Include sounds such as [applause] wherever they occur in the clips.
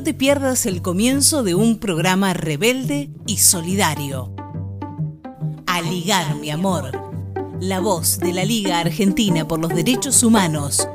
No te pierdas el comienzo de un programa rebelde y solidario. A ligar, mi amor. La voz de la Liga Argentina por los Derechos Humanos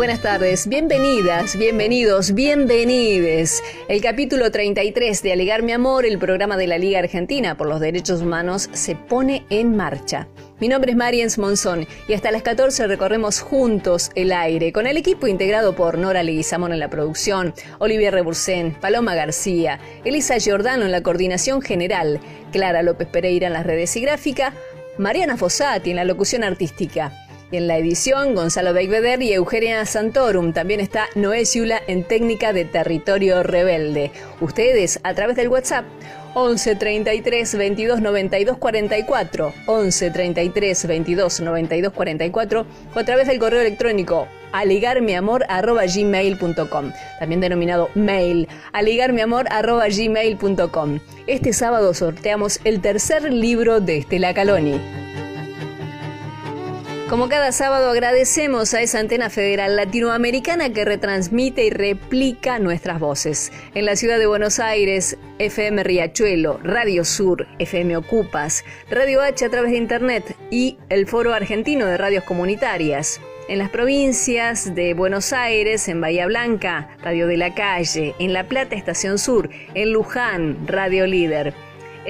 Buenas tardes, bienvenidas, bienvenidos, bienvenides. El capítulo 33 de Alegar mi amor, el programa de la Liga Argentina por los Derechos Humanos, se pone en marcha. Mi nombre es Mariens Monzón y hasta las 14 recorremos juntos el aire con el equipo integrado por Nora Leguizamón en la producción, Olivier Rebursén, Paloma García, Elisa Giordano en la coordinación general, Clara López Pereira en las redes y gráfica, Mariana Fossati en la locución artística. Y en la edición, Gonzalo Beigveder y Eugenia Santorum. También está Noé Ciula en técnica de territorio rebelde. Ustedes, a través del WhatsApp, 11 33 22 92 44, 11 33 22 92 44, o a través del correo electrónico aligarmiamor.gmail.com, también denominado mail, aligarmiamor.gmail.com. Este sábado sorteamos el tercer libro de Estela Caloni. Como cada sábado agradecemos a esa antena federal latinoamericana que retransmite y replica nuestras voces. En la ciudad de Buenos Aires, FM Riachuelo, Radio Sur, FM Ocupas, Radio H a través de Internet y el Foro Argentino de Radios Comunitarias. En las provincias de Buenos Aires, en Bahía Blanca, Radio de la Calle, en La Plata, Estación Sur, en Luján, Radio Líder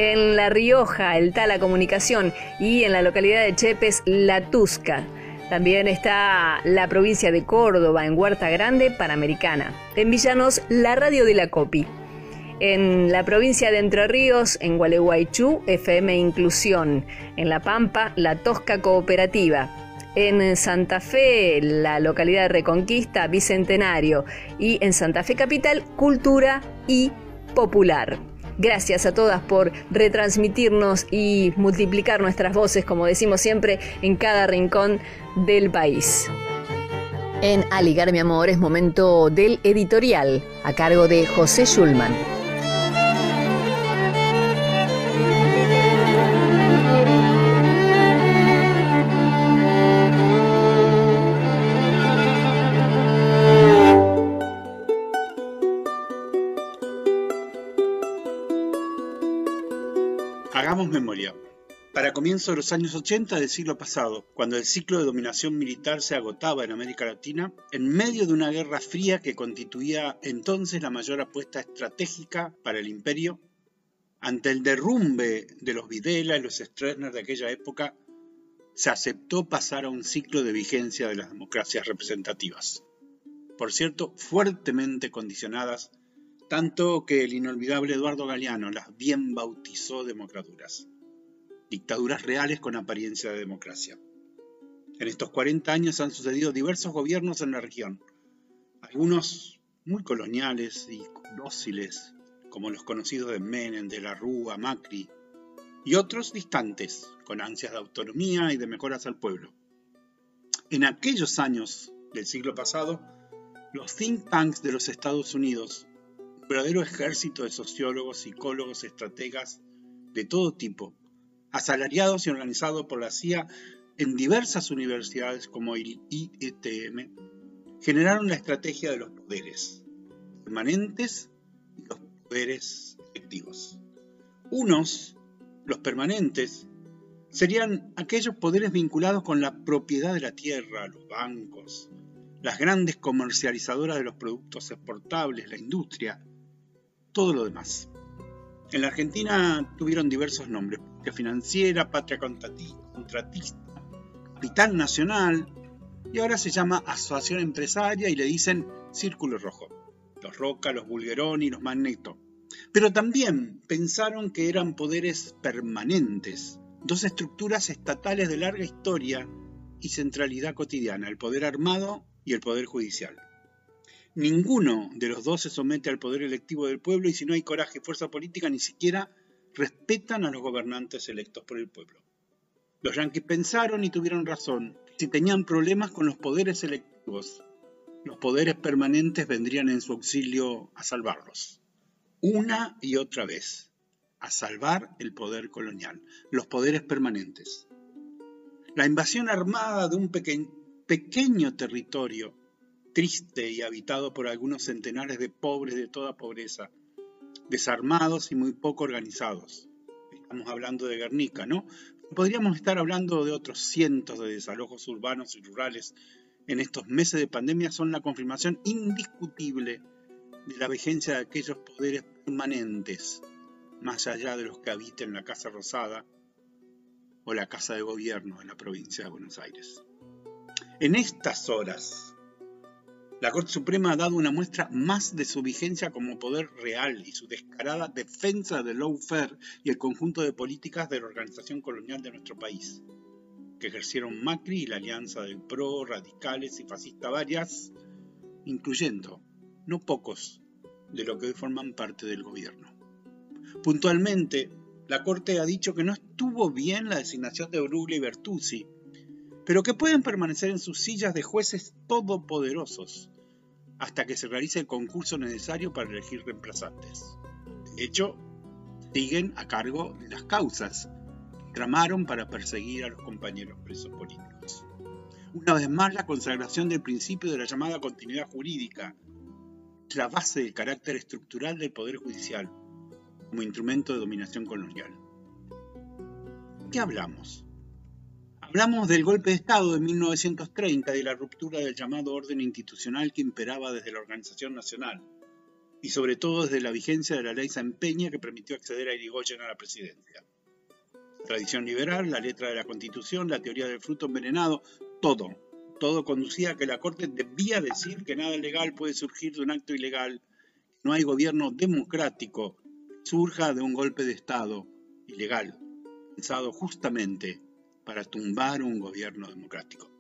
en La Rioja, el Tala Comunicación y en la localidad de Chepes, La Tusca. También está la provincia de Córdoba, en Huerta Grande, Panamericana. En Villanos, la radio de la Copi. En la provincia de Entre Ríos, en Gualeguaychú, FM Inclusión. En La Pampa, La Tosca Cooperativa. En Santa Fe, la localidad de Reconquista, Bicentenario. Y en Santa Fe Capital, Cultura y Popular. Gracias a todas por retransmitirnos y multiplicar nuestras voces, como decimos siempre, en cada rincón del país. En Aligar mi amor es momento del editorial a cargo de José Schulman. Para comienzos de los años 80 del siglo pasado, cuando el ciclo de dominación militar se agotaba en América Latina, en medio de una guerra fría que constituía entonces la mayor apuesta estratégica para el imperio, ante el derrumbe de los Videla y los Stroessner de aquella época, se aceptó pasar a un ciclo de vigencia de las democracias representativas. Por cierto, fuertemente condicionadas, tanto que el inolvidable Eduardo Galeano las bien bautizó democraturas dictaduras reales con apariencia de democracia. En estos 40 años han sucedido diversos gobiernos en la región, algunos muy coloniales y dóciles, como los conocidos de Menem, de la Rúa, Macri, y otros distantes, con ansias de autonomía y de mejoras al pueblo. En aquellos años del siglo pasado, los think tanks de los Estados Unidos, un verdadero ejército de sociólogos, psicólogos, estrategas de todo tipo, asalariados y organizados por la CIA en diversas universidades como el IETM, generaron la estrategia de los poderes permanentes y los poderes efectivos. Unos, los permanentes, serían aquellos poderes vinculados con la propiedad de la tierra, los bancos, las grandes comercializadoras de los productos exportables, la industria, todo lo demás. En la Argentina tuvieron diversos nombres, Patria Financiera, Patria Contratista, Capital Nacional, y ahora se llama Asociación Empresaria y le dicen Círculo Rojo. Los Roca, los Bulgeroni, los Magneto. Pero también pensaron que eran poderes permanentes, dos estructuras estatales de larga historia y centralidad cotidiana, el poder armado y el poder judicial. Ninguno de los dos se somete al poder electivo del pueblo y si no hay coraje y fuerza política ni siquiera respetan a los gobernantes electos por el pueblo. Los yanquis pensaron y tuvieron razón. Si tenían problemas con los poderes electivos, los poderes permanentes vendrían en su auxilio a salvarlos. Una y otra vez, a salvar el poder colonial, los poderes permanentes. La invasión armada de un pequeño territorio, triste y habitado por algunos centenares de pobres de toda pobreza, desarmados y muy poco organizados. Estamos hablando de Guernica, ¿no? Podríamos estar hablando de otros cientos de desalojos urbanos y rurales en estos meses de pandemia son la confirmación indiscutible de la vigencia de aquellos poderes permanentes, más allá de los que habiten la Casa Rosada o la Casa de Gobierno de la provincia de Buenos Aires. En estas horas, la Corte Suprema ha dado una muestra más de su vigencia como poder real y su descarada defensa del lawfare y el conjunto de políticas de la organización colonial de nuestro país que ejercieron Macri y la alianza del PRO, radicales y fascistas varias, incluyendo, no pocos, de lo que hoy forman parte del gobierno. Puntualmente, la Corte ha dicho que no estuvo bien la designación de Bruglia y Bertuzzi, pero que pueden permanecer en sus sillas de jueces todopoderosos hasta que se realice el concurso necesario para elegir reemplazantes. De hecho, siguen a cargo de las causas tramaron para perseguir a los compañeros presos políticos. Una vez más, la consagración del principio de la llamada continuidad jurídica es la base del carácter estructural del Poder Judicial como instrumento de dominación colonial. ¿Qué hablamos? Hablamos del golpe de Estado de 1930 y la ruptura del llamado orden institucional que imperaba desde la Organización Nacional y sobre todo desde la vigencia de la ley San Peña que permitió acceder a Irigoyen a la presidencia tradición liberal, la letra de la Constitución, la teoría del fruto envenenado, todo. Todo conducía a que la Corte debía decir que nada legal puede surgir de un acto ilegal, no hay gobierno democrático surja de un golpe de Estado ilegal, pensado justamente para tumbar un gobierno democrático.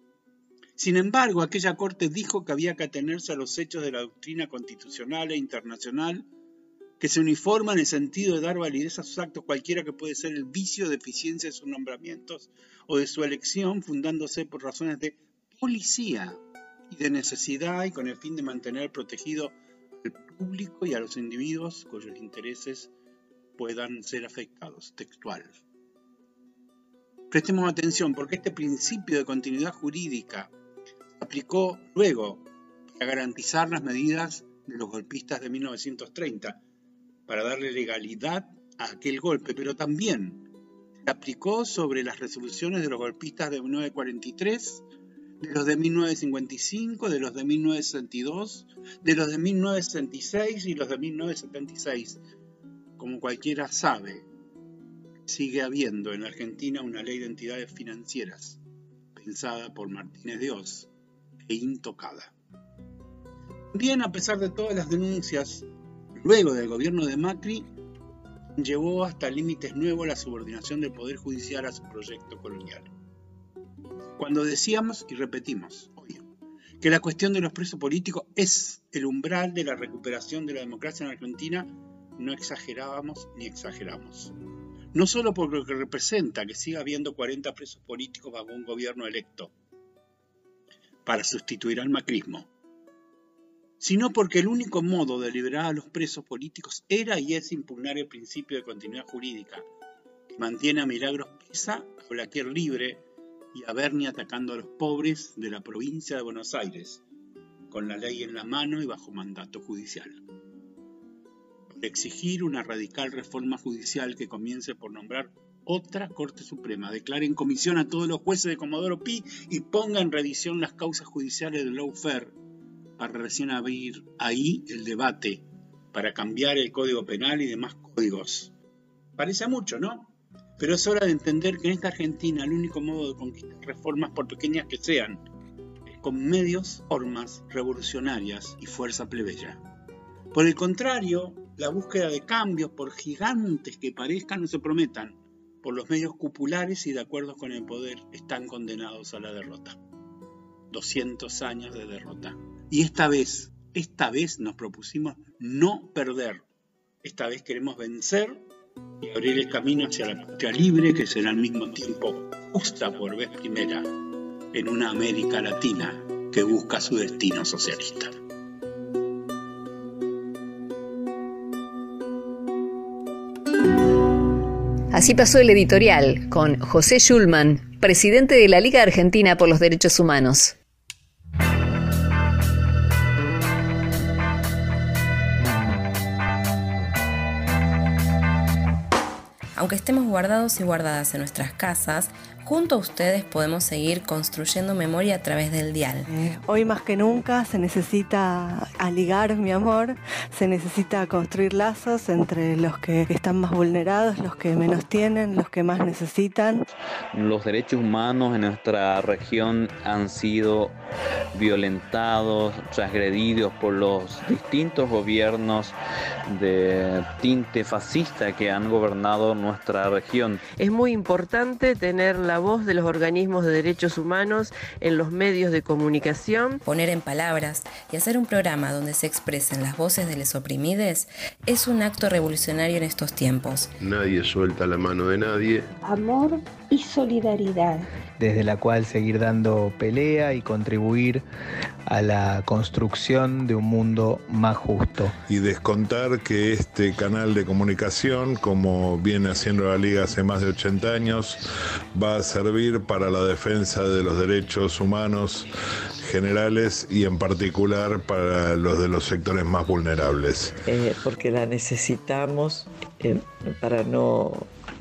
Sin embargo, aquella Corte dijo que había que atenerse a los hechos de la doctrina constitucional e internacional que se uniforma en el sentido de dar validez a sus actos cualquiera que puede ser el vicio de eficiencia de sus nombramientos o de su elección, fundándose por razones de policía y de necesidad y con el fin de mantener protegido al público y a los individuos cuyos intereses puedan ser afectados. Textual. Prestemos atención porque este principio de continuidad jurídica aplicó luego para garantizar las medidas de los golpistas de 1930 para darle legalidad a aquel golpe, pero también se aplicó sobre las resoluciones de los golpistas de 1943, de los de 1955, de los de 1962, de los de 1966 y los de 1976. Como cualquiera sabe, sigue habiendo en Argentina una ley de entidades financieras pensada por Martínez de Oz e intocada. Bien, a pesar de todas las denuncias Luego del gobierno de Macri, llevó hasta límites nuevos la subordinación del Poder Judicial a su proyecto colonial. Cuando decíamos y repetimos que la cuestión de los presos políticos es el umbral de la recuperación de la democracia en Argentina, no exagerábamos ni exageramos. No solo por lo que representa que siga habiendo 40 presos políticos bajo un gobierno electo para sustituir al macrismo, sino porque el único modo de liberar a los presos políticos era y es impugnar el principio de continuidad jurídica, que mantiene a Milagros presa, a Blaquier libre y a Berni atacando a los pobres de la provincia de Buenos Aires, con la ley en la mano y bajo mandato judicial. Exigir una radical reforma judicial que comience por nombrar otra Corte Suprema, declare en comisión a todos los jueces de Comodoro Pi y ponga en revisión las causas judiciales del lawfare para recién abrir ahí el debate para cambiar el código penal y demás códigos. Parece mucho, ¿no? Pero es hora de entender que en esta Argentina el único modo de conquistar reformas, por pequeñas que sean, es con medios, formas revolucionarias y fuerza plebeya. Por el contrario, la búsqueda de cambios, por gigantes que parezcan o se prometan, por los medios cupulares y de acuerdo con el poder, están condenados a la derrota. 200 años de derrota. Y esta vez, esta vez nos propusimos no perder. Esta vez queremos vencer y abrir el camino hacia la patria libre que será al mismo tiempo justa por vez primera en una América Latina que busca su destino socialista. Así pasó el editorial con José Schulman presidente de la Liga Argentina por los Derechos Humanos. Aunque estemos guardados y guardadas en nuestras casas, junto a ustedes podemos seguir construyendo memoria a través del dial. Eh, hoy más que nunca se necesita aligar mi amor, se necesita construir lazos entre los que están más vulnerados, los que menos tienen, los que más necesitan. Los derechos humanos en nuestra región han sido violentados, transgredidos por los distintos gobiernos de tinte fascista que han gobernado nuestra región. Es muy importante tener la voz de los organismos de derechos humanos en los medios de comunicación. Poner en palabras y hacer un programa donde se expresen las voces de los oprimidos es un acto revolucionario en estos tiempos. Nadie suelta la mano de nadie. Amor y solidaridad. Desde la cual seguir dando pelea y contribuir a la construcción de un mundo más justo. Y descontar que este canal de comunicación, como viene haciendo la Liga hace más de 80 años, va a servir para la defensa de los derechos humanos generales y en particular para los de los sectores más vulnerables. Eh, porque la necesitamos eh, para no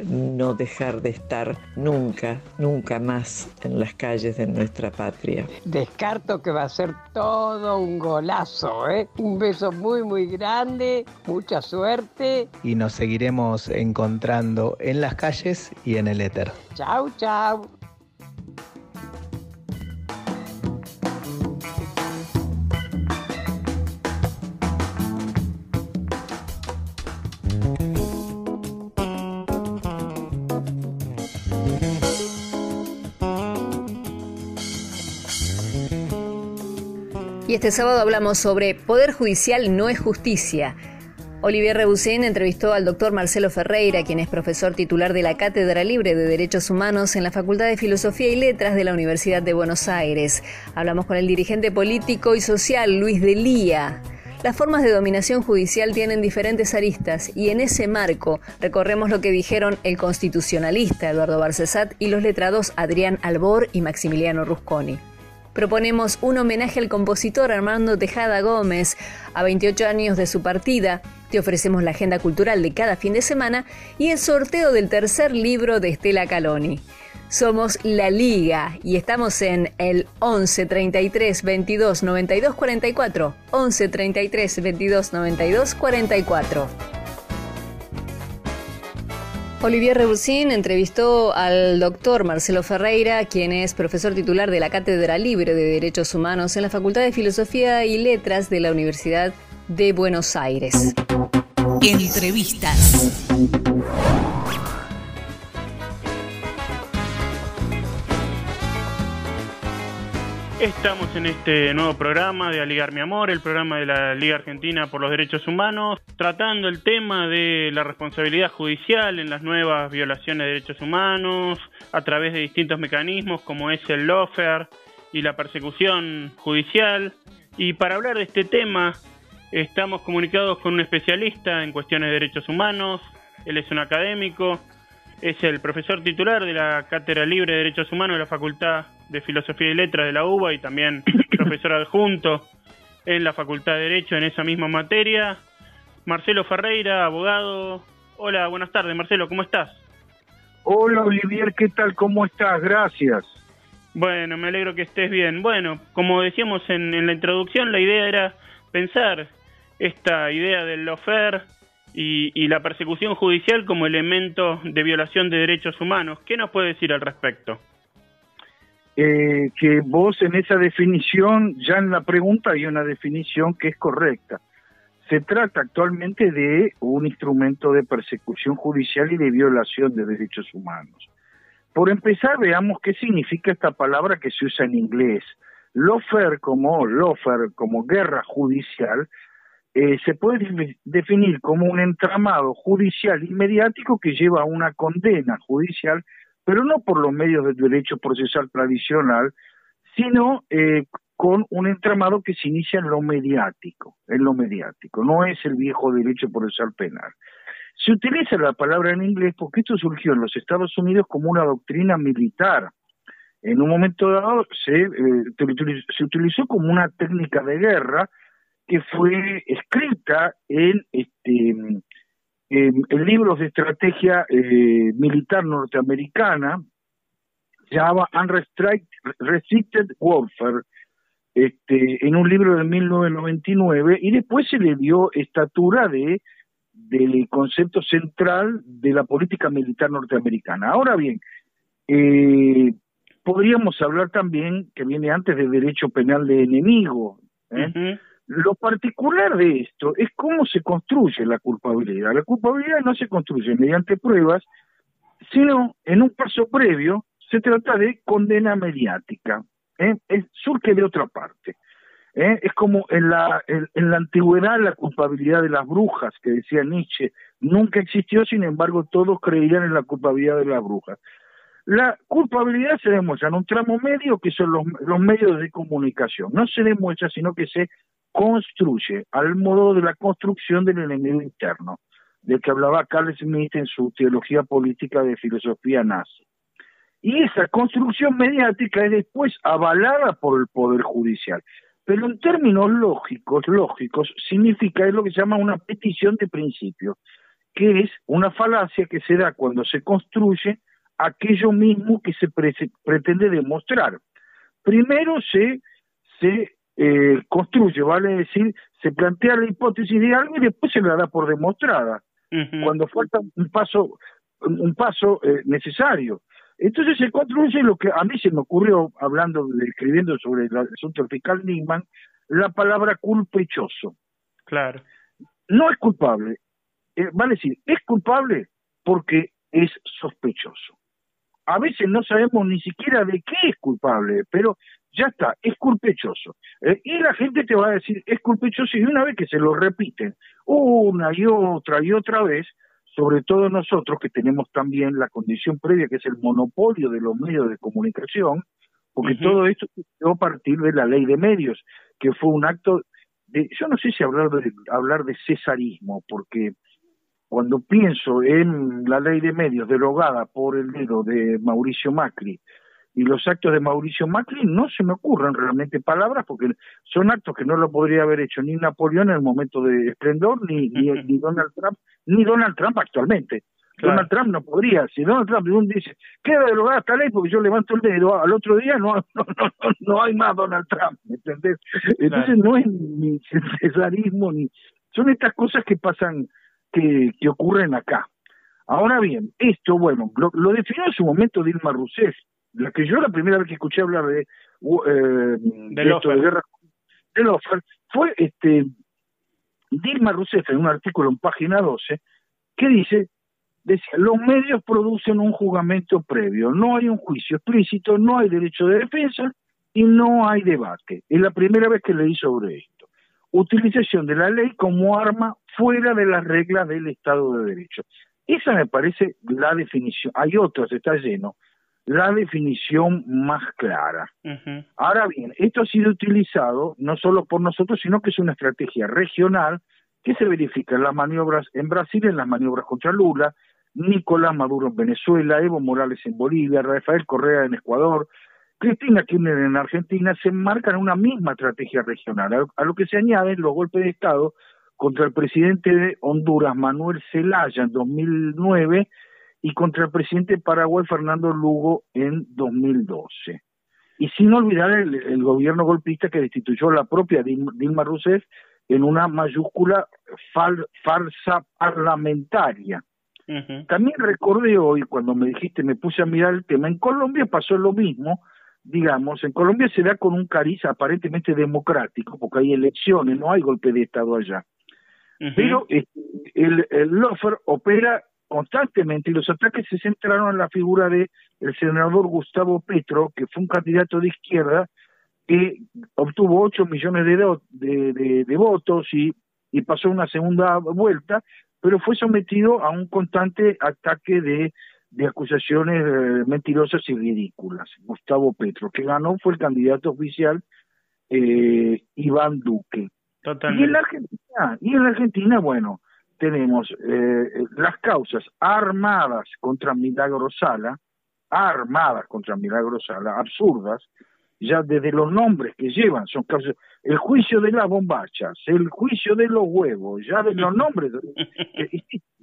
no dejar de estar nunca, nunca más en las calles de nuestra patria. Descarto que va a ser todo un golazo, ¿eh? Un beso muy, muy grande, mucha suerte. Y nos seguiremos encontrando en las calles y en el éter. Chau, chau. Y este sábado hablamos sobre Poder Judicial no es justicia. Olivier Rebusín entrevistó al doctor Marcelo Ferreira, quien es profesor titular de la Cátedra Libre de Derechos Humanos en la Facultad de Filosofía y Letras de la Universidad de Buenos Aires. Hablamos con el dirigente político y social Luis de Lía. Las formas de dominación judicial tienen diferentes aristas y en ese marco recorremos lo que dijeron el constitucionalista Eduardo Barcesat y los letrados Adrián Albor y Maximiliano Rusconi proponemos un homenaje al compositor Armando Tejada Gómez a 28 años de su partida. Te ofrecemos la agenda cultural de cada fin de semana y el sorteo del tercer libro de Estela Caloni. Somos La Liga y estamos en el 11 33 22 92 44. 11 33 22 92 44. Olivier Rebusín entrevistó al doctor Marcelo Ferreira, quien es profesor titular de la Cátedra Libre de Derechos Humanos en la Facultad de Filosofía y Letras de la Universidad de Buenos Aires. Entrevistas. Estamos en este nuevo programa de Aligar Mi Amor, el programa de la Liga Argentina por los Derechos Humanos, tratando el tema de la responsabilidad judicial en las nuevas violaciones de derechos humanos a través de distintos mecanismos como es el lawfare y la persecución judicial. Y para hablar de este tema estamos comunicados con un especialista en cuestiones de derechos humanos, él es un académico, es el profesor titular de la Cátedra Libre de Derechos Humanos de la Facultad de Filosofía y Letras de la UBA y también [coughs] profesor adjunto en la Facultad de Derecho en esa misma materia. Marcelo Ferreira, abogado. Hola, buenas tardes, Marcelo, ¿cómo estás? Hola, Olivier, ¿qué tal? ¿Cómo estás? Gracias. Bueno, me alegro que estés bien. Bueno, como decíamos en, en la introducción, la idea era pensar esta idea del lofer y, y la persecución judicial como elemento de violación de derechos humanos. ¿Qué nos puede decir al respecto? Eh, que vos en esa definición, ya en la pregunta hay una definición que es correcta. Se trata actualmente de un instrumento de persecución judicial y de violación de derechos humanos. Por empezar, veamos qué significa esta palabra que se usa en inglés. Lawfare como lawfare, como guerra judicial, eh, se puede definir como un entramado judicial y mediático que lleva a una condena judicial pero no por los medios del derecho procesal tradicional, sino eh, con un entramado que se inicia en lo mediático, en lo mediático, no es el viejo derecho procesal penal. Se utiliza la palabra en inglés porque esto surgió en los Estados Unidos como una doctrina militar en un momento dado se, eh, se utilizó como una técnica de guerra que fue escrita en este en, libros de estrategia eh, militar norteamericana se llama Unrestricted Warfare este, en un libro de 1999 y después se le dio estatura de del concepto central de la política militar norteamericana. Ahora bien, eh, podríamos hablar también, que viene antes del derecho penal de enemigo. ¿eh? Lo particular de esto es cómo se construye la culpabilidad. La culpabilidad no se construye mediante pruebas, sino en un paso previo se trata de condena mediática. ¿eh? Es, surge de otra parte. ¿eh? Es como en la, en, la antigüedad la culpabilidad de las brujas, que decía Nietzsche, nunca existió, sin embargo todos creían en la culpabilidad de las brujas. La culpabilidad se demuestra en un tramo medio que son los, los medios de comunicación. No se demuestra, sino que se construye al modo de la construcción del enemigo interno, del que hablaba Carl Smith en su teología política de filosofía nazi. Y esa construcción mediática es después avalada por el Poder Judicial. Pero en términos lógicos, lógicos, significa es lo que se llama una petición de principio, que es una falacia que se da cuando se construye aquello mismo que se pretende demostrar. Primero se, se eh, construye, vale decir, se plantea la hipótesis de algo y después se la da por demostrada, cuando falta un paso, un paso eh, necesario. Entonces se construye lo que a mí se me ocurrió, hablando, escribiendo sobre el asunto fiscal Nisman, la palabra culpechoso. Claro. No es culpable, eh, vale decir, es culpable porque es sospechoso. A veces no sabemos ni siquiera de qué es culpable, pero ya está, es culpechoso. Eh, y la gente te va a decir, es culpechoso, y una vez que se lo repiten una y otra y otra vez, sobre todo nosotros que tenemos también la condición previa que es el monopolio de los medios de comunicación, porque todo esto se a partir de la ley de medios, que fue un acto de, yo no sé si hablar de, hablar de cesarismo, porque cuando pienso en la ley de medios derogada por el dedo de Mauricio Macri, y los actos de Mauricio Macri no se me ocurren realmente palabras porque son actos que no lo podría haber hecho ni Napoleón en el momento de esplendor ni, ni, [laughs] Donald Trump ni Donald Trump actualmente. Donald Trump no podría. Si Donald Trump dice queda derogada esta ley porque yo levanto el dedo al otro día no [laughs] no no, no hay más Donald Trump ¿entendés? entonces no es ni cesarismo ni son estas cosas que pasan que, que ocurren acá. Ahora bien esto bueno lo, lo definió en su momento Dilma Rousseff la que yo la primera vez que escuché hablar de, eh, de, esto de guerra de Lofer fue este Dilma Rousseff en un artículo en página 12 que dice decía los medios producen un jugamento previo no hay un juicio explícito no hay derecho de defensa y no hay debate es la primera vez que leí sobre esto. Utilización de la ley como arma fuera de las reglas del Estado de Derecho. Esa me parece la definición. Hay otras está lleno la definición más clara. Ahora bien, esto ha sido utilizado no solo por nosotros, sino que es una estrategia regional que se verifica en las maniobras en Brasil, en las maniobras contra Lula, Nicolás Maduro en Venezuela, Evo Morales en Bolivia, Rafael Correa en Ecuador, Cristina Kirchner en Argentina, se enmarcan en una misma estrategia regional, a lo que se añaden los golpes de Estado contra el presidente de Honduras, Manuel Zelaya, en 2009, y contra el presidente de Paraguay, Fernando Lugo, en 2012. Y sin olvidar el, gobierno golpista que destituyó la propia Dilma Rousseff en una mayúscula farsa parlamentaria. También recordé hoy, cuando me dijiste, me puse a mirar el tema, en Colombia pasó lo mismo, digamos, en Colombia se da con un cariz aparentemente democrático, porque hay elecciones, no hay golpe de Estado allá. Pero este, el, el Lofer opera constantemente y los ataques se centraron en la figura de el senador Gustavo Petro, que fue un candidato de izquierda que obtuvo 8 millones de, de, votos y, y pasó una segunda vuelta, pero fue sometido a un constante ataque de, de acusaciones eh, mentirosas y ridículas. Gustavo Petro, que ganó fue el candidato oficial eh, Iván Duque. Y en la Argentina, y en la Argentina, bueno, tenemos eh, las causas armadas contra Milagro Sala, armadas contra Milagros Sala, absurdas, ya desde los nombres que llevan, son causas, el juicio de las bombachas, el juicio de los huevos, ya de los nombres,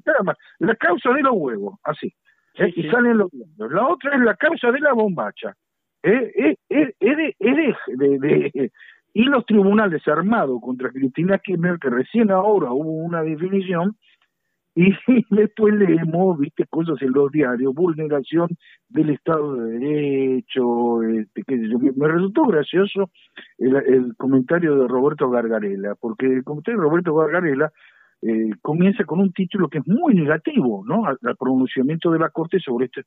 nada más, la causa de los huevos, así, ¿eh? y salen los nombres. La otra es la causa de la bombacha, ¿eh? es, de, de, y los tribunales armados contra Cristina Kirchner, que recién ahora hubo una definición, y [laughs] después leemos, viste, cosas en los diarios, vulneración del Estado de Derecho, este, qué. Me, resultó gracioso el, comentario de Roberto Gargarela, porque el comentario de Roberto Gargarela eh, comienza con un título que es muy negativo, ¿no? Al, pronunciamiento de la Corte sobre este,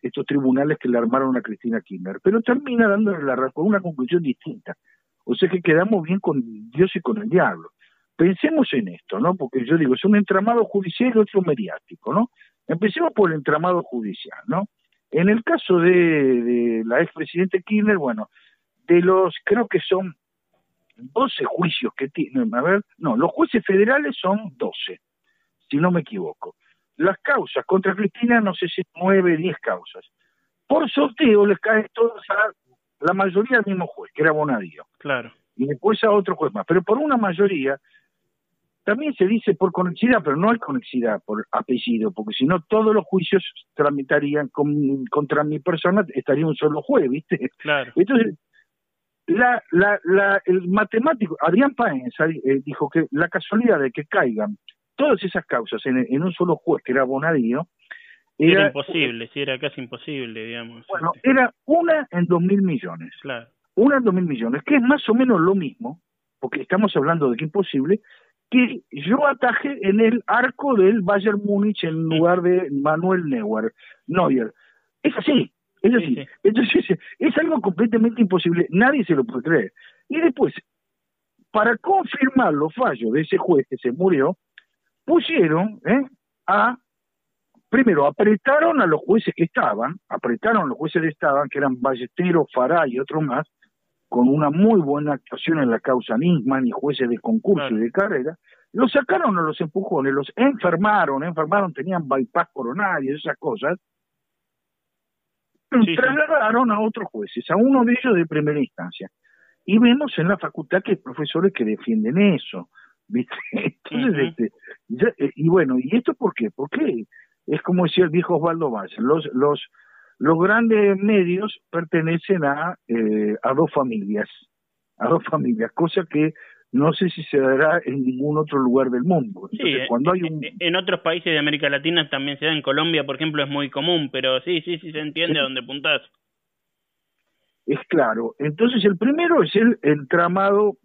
estos tribunales que le armaron a Cristina Kirchner, pero termina dándole la razón, una conclusión distinta. O sea que quedamos bien con Dios y con el diablo pensemos en esto, ¿no? Porque yo digo, es un entramado judicial y otro mediático, ¿no? Empecemos por el entramado judicial, ¿no? En el caso de, la expresidente Kirchner, bueno, de los, creo que son 12 juicios que tienen, a ver, no, los jueces federales son 12, si no me equivoco. Las causas contra Cristina, no sé si 9, 10 causas. Por sorteo les cae todas a la mayoría al mismo juez, que era Bonadío. Claro. Y después a otro juez más. Pero por una mayoría, también se dice por conexidad, pero no hay conexidad por apellido, porque si no todos los juicios tramitarían contra mi persona, estaría un solo juez, ¿viste? Claro. Entonces, la, la, la, el matemático, Adrián Páez eh, dijo que la casualidad de que caigan todas esas causas en, un solo juez, que era Bonadío, era, imposible, sí, era casi imposible, digamos. Bueno, era una en dos mil millones. Claro. Una en dos mil millones, que es más o menos lo mismo, porque estamos hablando de que imposible, que yo ataje en el arco del Bayern Múnich en lugar de Manuel Neuer. Neuer. Es así, es así. Entonces, es algo completamente imposible, nadie se lo puede creer. Y después, para confirmar los fallos de ese juez que se murió, pusieron ¿eh? a, primero, apretaron a los jueces que estaban, apretaron a los jueces que estaban, que eran Ballesteros, Fará y otros más, con una muy buena actuación en la causa Nisman y jueces de concurso y de carrera, los sacaron a los empujones, los enfermaron, enfermaron, tenían bypass coronario, esas cosas, los trasladaron a otros jueces, a uno de ellos de primera instancia. Y vemos en la facultad que hay profesores que defienden eso, ¿viste? [laughs] Entonces, este, eh, y bueno, ¿y esto por qué? Porque es como decía el viejo Osvaldo Valls, los, los, los grandes medios pertenecen a, eh, a dos familias, a dos familias, cosa que no sé si se dará en ningún otro lugar del mundo. sí, cuando hay un... en otros países de América Latina también se da, en Colombia, por ejemplo, es muy común, pero sí, sí, sí se entiende a dónde puntás. Es claro. Entonces, el primero es el entramado,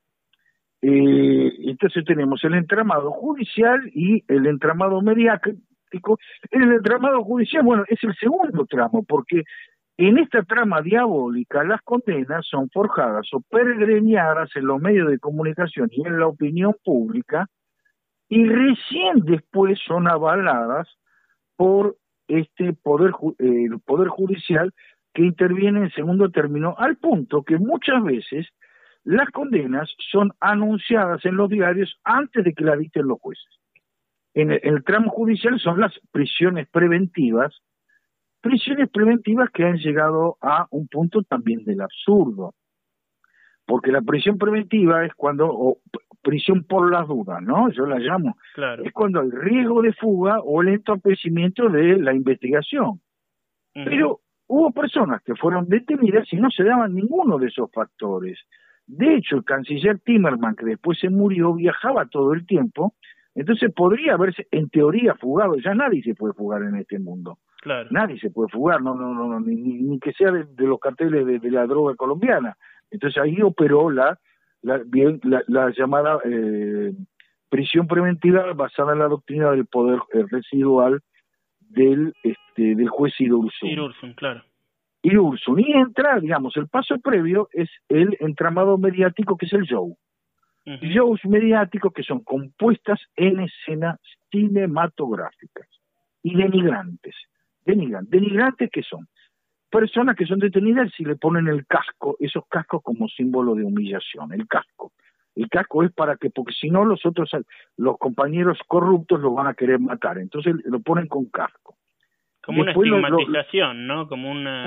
eh, entonces tenemos el entramado judicial y el entramado mediático, en el entramado judicial, bueno, es el segundo tramo, porque en esta trama diabólica las condenas son forjadas o peregreñadas en los medios de comunicación y en la opinión pública, y recién después son avaladas por este poder el poder judicial que interviene en segundo término al punto que muchas veces las condenas son anunciadas en los diarios antes de que la dicten los jueces en el, tramo judicial son las prisiones preventivas, prisiones preventivas que han llegado a un punto también del absurdo, porque la prisión preventiva es cuando, o prisión por las dudas, ¿no? Yo la llamo, es cuando hay riesgo de fuga o el entorpecimiento de la investigación. Pero hubo personas que fueron detenidas y no se daban ninguno de esos factores. De hecho, el canciller Timerman, que después se murió, viajaba todo el tiempo entonces podría haberse, en teoría, fugado. Ya nadie se puede fugar en este mundo. Claro. Nadie se puede fugar, no, no, no, ni, ni, que sea de, los carteles de, la droga colombiana. Entonces ahí operó la, la, bien, la, llamada eh, prisión preventiva basada en la doctrina del poder eh, residual del, este, del juez Irursun. Irursun, claro. Irursun. Y entra, digamos, el paso previo es el entramado mediático que es el show shows mediáticos que son compuestas en escenas cinematográficas y denigrantes. Denigrantes, denigrantes que son personas que son detenidas si le ponen el casco, esos cascos como símbolo de humillación, el casco. El casco es para que, porque si no los otros, los compañeros corruptos lo van a querer matar, entonces lo ponen con casco. Como una estigmatización, ¿no? Como una...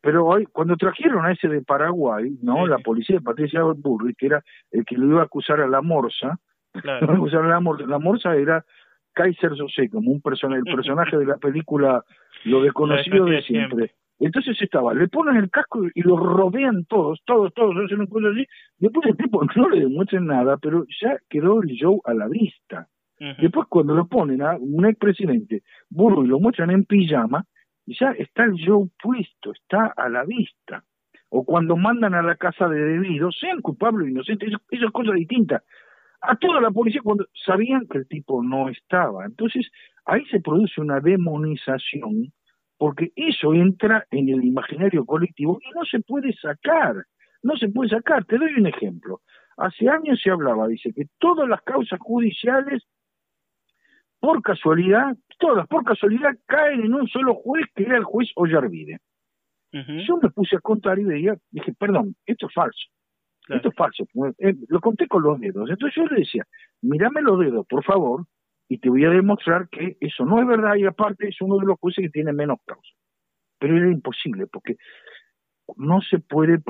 pero hoy, cuando trajeron a ese de Paraguay, ¿no? La policía de Patricia Burri, que era el que lo iba a acusar a la Morsa, claro. [laughs] a la, Morsa, la Morsa era Kaiser José, como un personaje, el personaje de la película Lo desconocido de siempre. Entonces estaba, le ponen el casco y lo rodean todos, todos, todos, hacen un cosa así. Después el tipo no le demuestran nada, pero ya quedó el show a la vista. Después cuando lo ponen a un expresidente burro y lo muestran en pijama, ya está el show puesto, está a la vista. O cuando mandan a la casa de debido, sean culpables o inocentes, eso, eso es cosa distinta. A toda la policía cuando sabían que el tipo no estaba. Entonces ahí se produce una demonización porque eso entra en el imaginario colectivo y no se puede sacar, no se puede sacar. Te doy un ejemplo. Hace años se hablaba, dice, que todas las causas judiciales, por casualidad, todas por casualidad caen en un solo juez que era el juez Ollarvide. Yo me puse a contar y veía, dije, perdón, esto es falso. Esto es falso. Eh, lo conté con los dedos. Entonces yo le decía, mírame los dedos, por favor, y te voy a demostrar que eso no es verdad y aparte es uno de los jueces que tiene menos causa. Pero era imposible porque no se puede,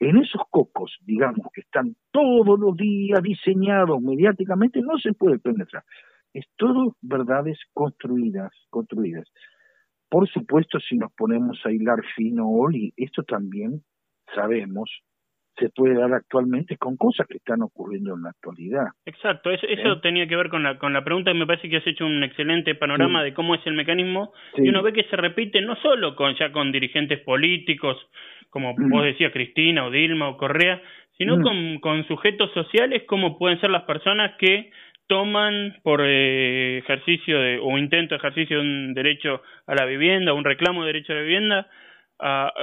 en esos cocos, digamos, que están todos los días diseñados mediáticamente, no se puede penetrar. Es todo verdades construidas, construidas. Por supuesto, si nos ponemos a hilar fino, Oli, esto también sabemos se puede dar actualmente con cosas que están ocurriendo en la actualidad. Exacto, eso, eso tenía que ver con la, con la pregunta y me parece que has hecho un excelente panorama de cómo es el mecanismo y uno ve que se repite no solo con ya con dirigentes políticos, como mm. vos decías Cristina o Dilma o Correa, sino mm. con, con sujetos sociales como pueden ser las personas que toman por eh, ejercicio de, o intento de ejercicio de un derecho a la vivienda, un reclamo de derecho a la vivienda,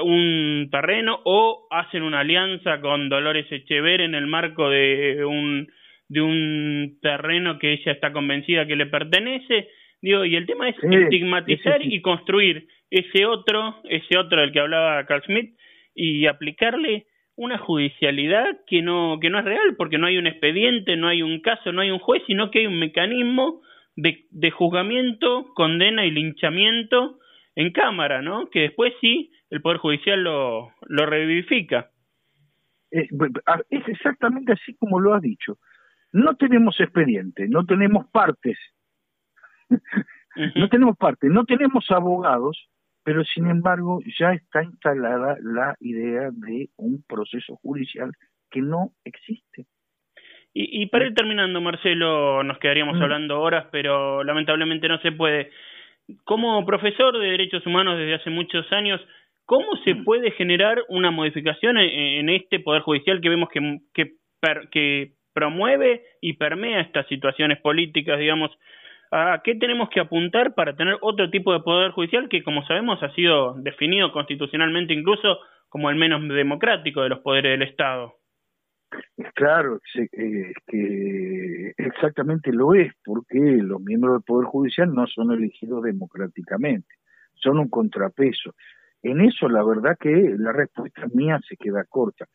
un terreno o hacen una alianza con Dolores Echever en el marco de un de un terreno que ella está convencida que le pertenece. Digo y el tema es estigmatizar y construir ese otro ese otro del que hablaba Carl Schmitt y aplicarle una judicialidad que no que no es real porque no hay un expediente no hay un caso no hay un juez sino que hay un mecanismo de, de juzgamiento condena y linchamiento en cámara no que después sí el Poder Judicial lo, lo revivifica. Eh, es exactamente así como lo has dicho. No tenemos expediente, no tenemos partes, [laughs] no tenemos partes, no tenemos abogados, pero sin embargo ya está instalada la idea de un proceso judicial que no existe. Y, y para ir terminando, Marcelo, nos quedaríamos mm. hablando horas, pero lamentablemente no se puede. Como profesor de Derechos Humanos desde hace muchos años, ¿Cómo se mm. puede generar una modificación en, este Poder Judicial que vemos que, que, promueve y permea estas situaciones políticas, digamos? ¿A qué tenemos que apuntar para tener otro tipo de Poder Judicial que, como sabemos, ha sido definido constitucionalmente incluso como el menos democrático de los poderes del Estado? Claro, es que exactamente lo es, porque los miembros del Poder Judicial no son elegidos democráticamente, son un contrapeso. En eso la verdad que la respuesta mía se queda corta.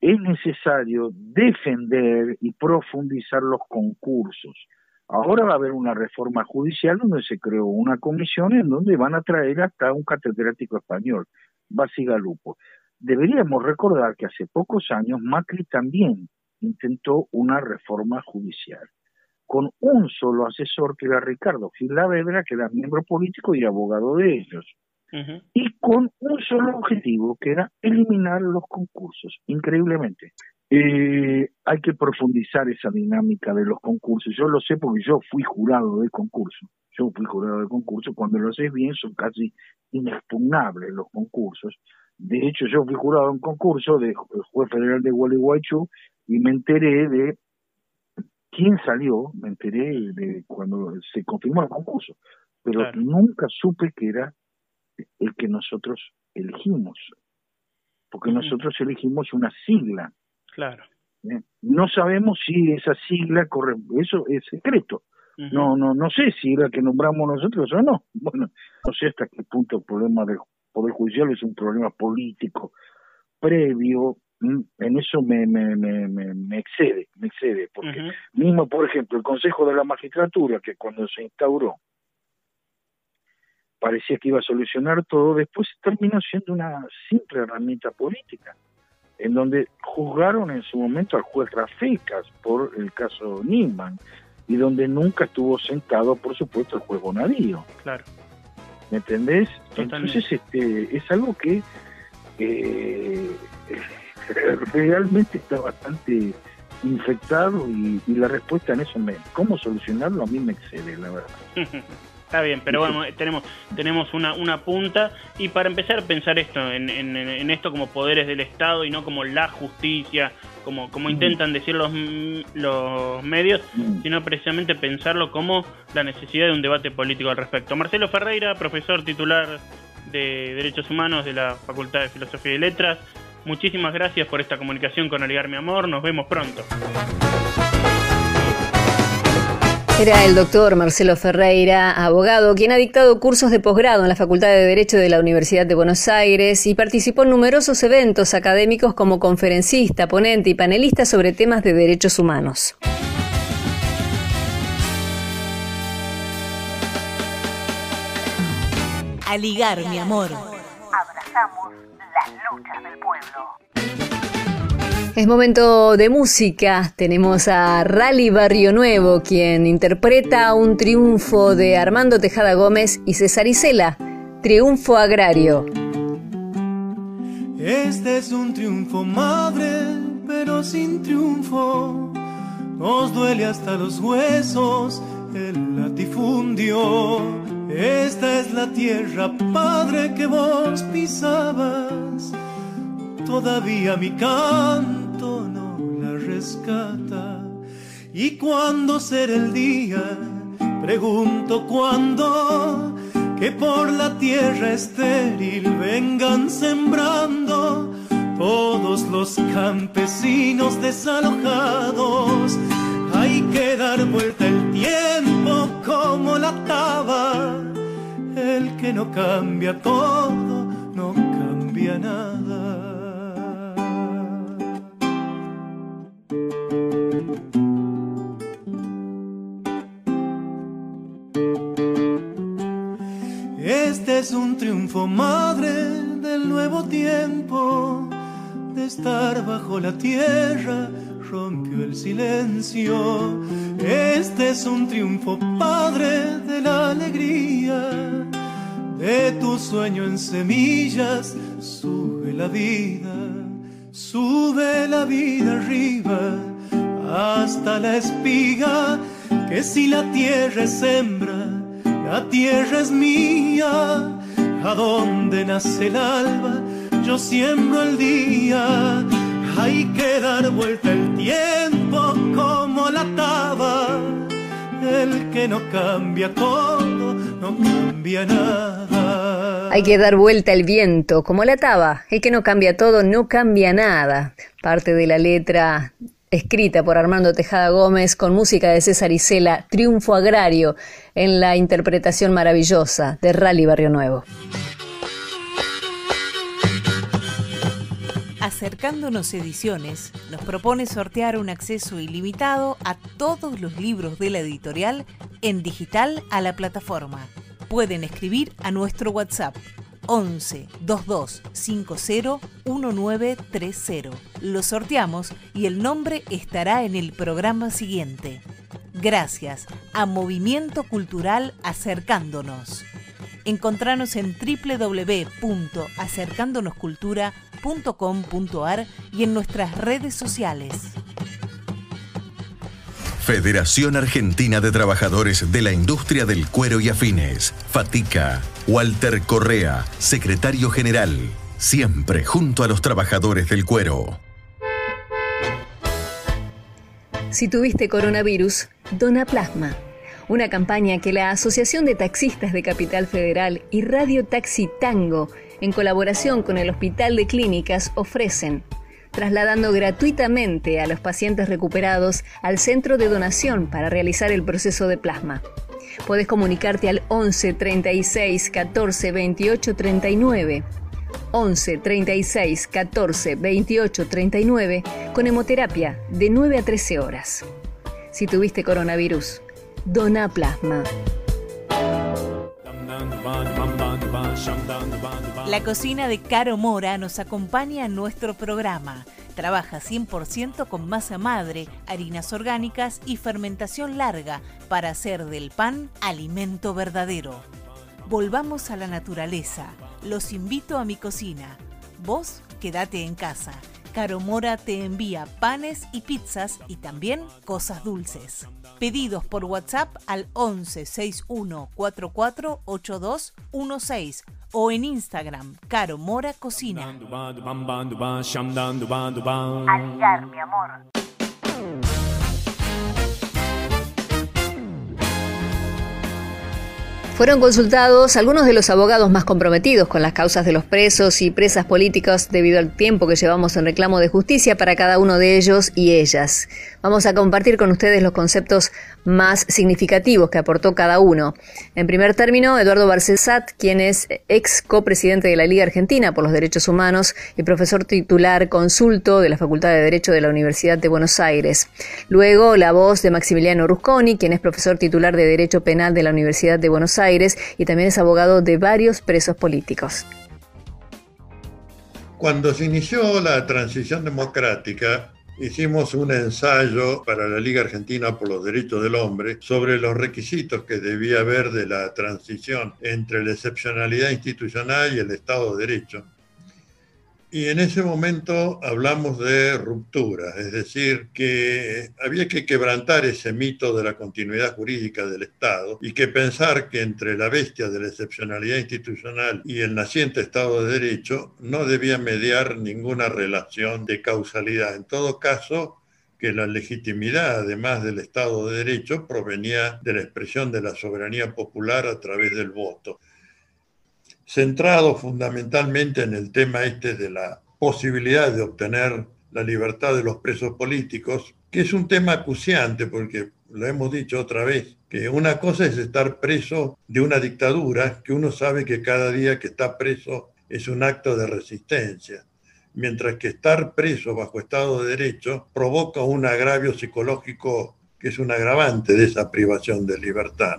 Es necesario defender y profundizar los concursos. Ahora va a haber una reforma judicial donde se creó una comisión en donde van a traer hasta un catedrático español, Basigalupo. Deberíamos recordar que hace pocos años Macri también intentó una reforma judicial con un solo asesor que era Ricardo Gil que era miembro político y abogado de ellos y con un solo objetivo, que era eliminar los concursos, increíblemente. Eh, hay que profundizar esa dinámica de los concursos. Yo lo sé porque yo fui jurado de concurso. Yo fui jurado de concurso. Cuando lo haces bien son casi inexpugnables los concursos. De hecho, yo fui jurado en un concurso de juez federal de Gualeguaychú y me enteré de quién salió, me enteré de cuando se confirmó el concurso, pero nunca supe que era el que nosotros elegimos, porque nosotros elegimos una sigla. Claro. ¿Eh? No sabemos si esa sigla corre, eso es secreto. No, no, no sé si era que nombramos nosotros o no. Bueno, no sé hasta qué punto el problema del poder judicial es un problema político previo. En eso me, me, me, me, excede, me excede, porque mismo, por ejemplo, el Consejo de la Magistratura, que cuando se instauró parecía que iba a solucionar todo, después terminó siendo una simple herramienta política, en donde juzgaron en su momento al juez Rafecas por el caso Niman, y donde nunca estuvo sentado, por supuesto, el juez Bonadío. Claro. ¿Me entendés? Entonces este, es algo que eh, [laughs] realmente está bastante infectado y, la respuesta en eso, me, ¿cómo solucionarlo? A mí me excede, la verdad. [laughs] Está bien, pero bueno, tenemos tenemos una, una punta y para empezar pensar esto en, esto como poderes del Estado y no como la justicia, como, como intentan decir los, los medios, sino precisamente pensarlo como la necesidad de un debate político al respecto. Marcelo Ferreira, profesor titular de Derechos Humanos de la Facultad de Filosofía y Letras, muchísimas gracias por esta comunicación con Aligar Mi Amor, nos vemos pronto. Era el doctor Marcelo Ferreira, abogado, quien ha dictado cursos de posgrado en la Facultad de Derecho de la Universidad de Buenos Aires y participó en numerosos eventos académicos como conferencista, ponente y panelista sobre temas de derechos humanos. A ligar, mi amor. Abrazamos las luchas del pueblo. Es momento de música. Tenemos a Rally Barrio Nuevo, quien interpreta un triunfo de Armando Tejada Gómez y César Isela, Triunfo Agrario. Este es un triunfo madre, pero sin triunfo. Nos duele hasta los huesos el latifundio. Esta es la tierra, padre, que vos pisabas. Todavía mi canto Y cuando será el día, pregunto cuándo, que por la tierra estéril vengan sembrando todos los campesinos desalojados. Hay que dar vuelta el tiempo como la taba. El que no cambia todo, no cambia nada. Es un triunfo madre del nuevo tiempo, de estar bajo la tierra rompió el silencio. Este es un triunfo padre de la alegría, de tu sueño en semillas, sube la vida, sube la vida arriba hasta la espiga, que si la tierra es la tierra es mía, a donde nace el alba, yo siembro el día. Hay que dar vuelta el tiempo como la taba. El que no cambia todo, no cambia nada. Hay que dar vuelta el viento como la taba. El que no cambia todo, no cambia nada. Parte de la letra escrita por Armando Tejada Gómez con música de César Isela, Triunfo Agrario, en la interpretación maravillosa de Rally Barrio Nuevo. Acercándonos Ediciones nos propone sortear un acceso ilimitado a todos los libros de la editorial en digital a la plataforma. Pueden escribir a nuestro WhatsApp 11 22 50 1930. Lo sorteamos y el nombre estará en el programa siguiente. Gracias a Movimiento Cultural Acercándonos. Encontranos en www.acercándonoscultura.com.ar y en nuestras redes sociales. Federación Argentina de Trabajadores de la Industria del Cuero y Afines, FATICA. Walter Correa, secretario general, siempre junto a los trabajadores del cuero. Si tuviste coronavirus, dona plasma. Una campaña que la Asociación de Taxistas de Capital Federal y Radio Taxi Tango, en colaboración con el Hospital de Clínicas, ofrecen, trasladando gratuitamente a los pacientes recuperados al centro de donación para realizar el proceso de plasma. Puedes comunicarte al 11 36 14 28 39. 11 36 14 28 39 con hemoterapia de 9 a 13 horas. Si tuviste coronavirus, dona plasma. La cocina de Caro Mora nos acompaña en nuestro programa. Trabaja 100% con masa madre, harinas orgánicas y fermentación larga para hacer del pan alimento verdadero. Volvamos a la naturaleza. Los invito a mi cocina. Vos quédate en casa. Caro Mora te envía panes y pizzas y también cosas dulces. Pedidos por WhatsApp al 11 61 44 8216 o en Instagram Caro Mora Cocina. Mi amor. Fueron consultados algunos de los abogados más comprometidos con las causas de los presos y presas políticas debido al tiempo que llevamos en reclamo de justicia para cada uno de ellos y ellas. Vamos a compartir con ustedes los conceptos más significativos que aportó cada uno. En primer término, Eduardo Barcesat, quien es ex copresidente de la Liga Argentina por los Derechos Humanos y profesor titular consulto de la Facultad de Derecho de la Universidad de Buenos Aires. Luego, la voz de Maximiliano Rusconi, quien es profesor titular de Derecho Penal de la Universidad de Buenos Aires y también es abogado de varios presos políticos. Cuando se inició la transición democrática, hicimos un ensayo para la Liga Argentina por los Derechos del Hombre sobre los requisitos que debía haber de la transición entre la excepcionalidad institucional y el Estado de Derecho. Y en ese momento hablamos de ruptura, es decir, que había que quebrantar ese mito de la continuidad jurídica del Estado y que pensar que entre la bestia de la excepcionalidad institucional y el naciente Estado de Derecho no debía mediar ninguna relación de causalidad. En todo caso, que la legitimidad, además del Estado de Derecho, provenía de la expresión de la soberanía popular a través del voto centrado fundamentalmente en el tema este de la posibilidad de obtener la libertad de los presos políticos, que es un tema acuciante porque lo hemos dicho otra vez, que una cosa es estar preso de una dictadura, que uno sabe que cada día que está preso es un acto de resistencia, mientras que estar preso bajo Estado de Derecho provoca un agravio psicológico que es un agravante de esa privación de libertad.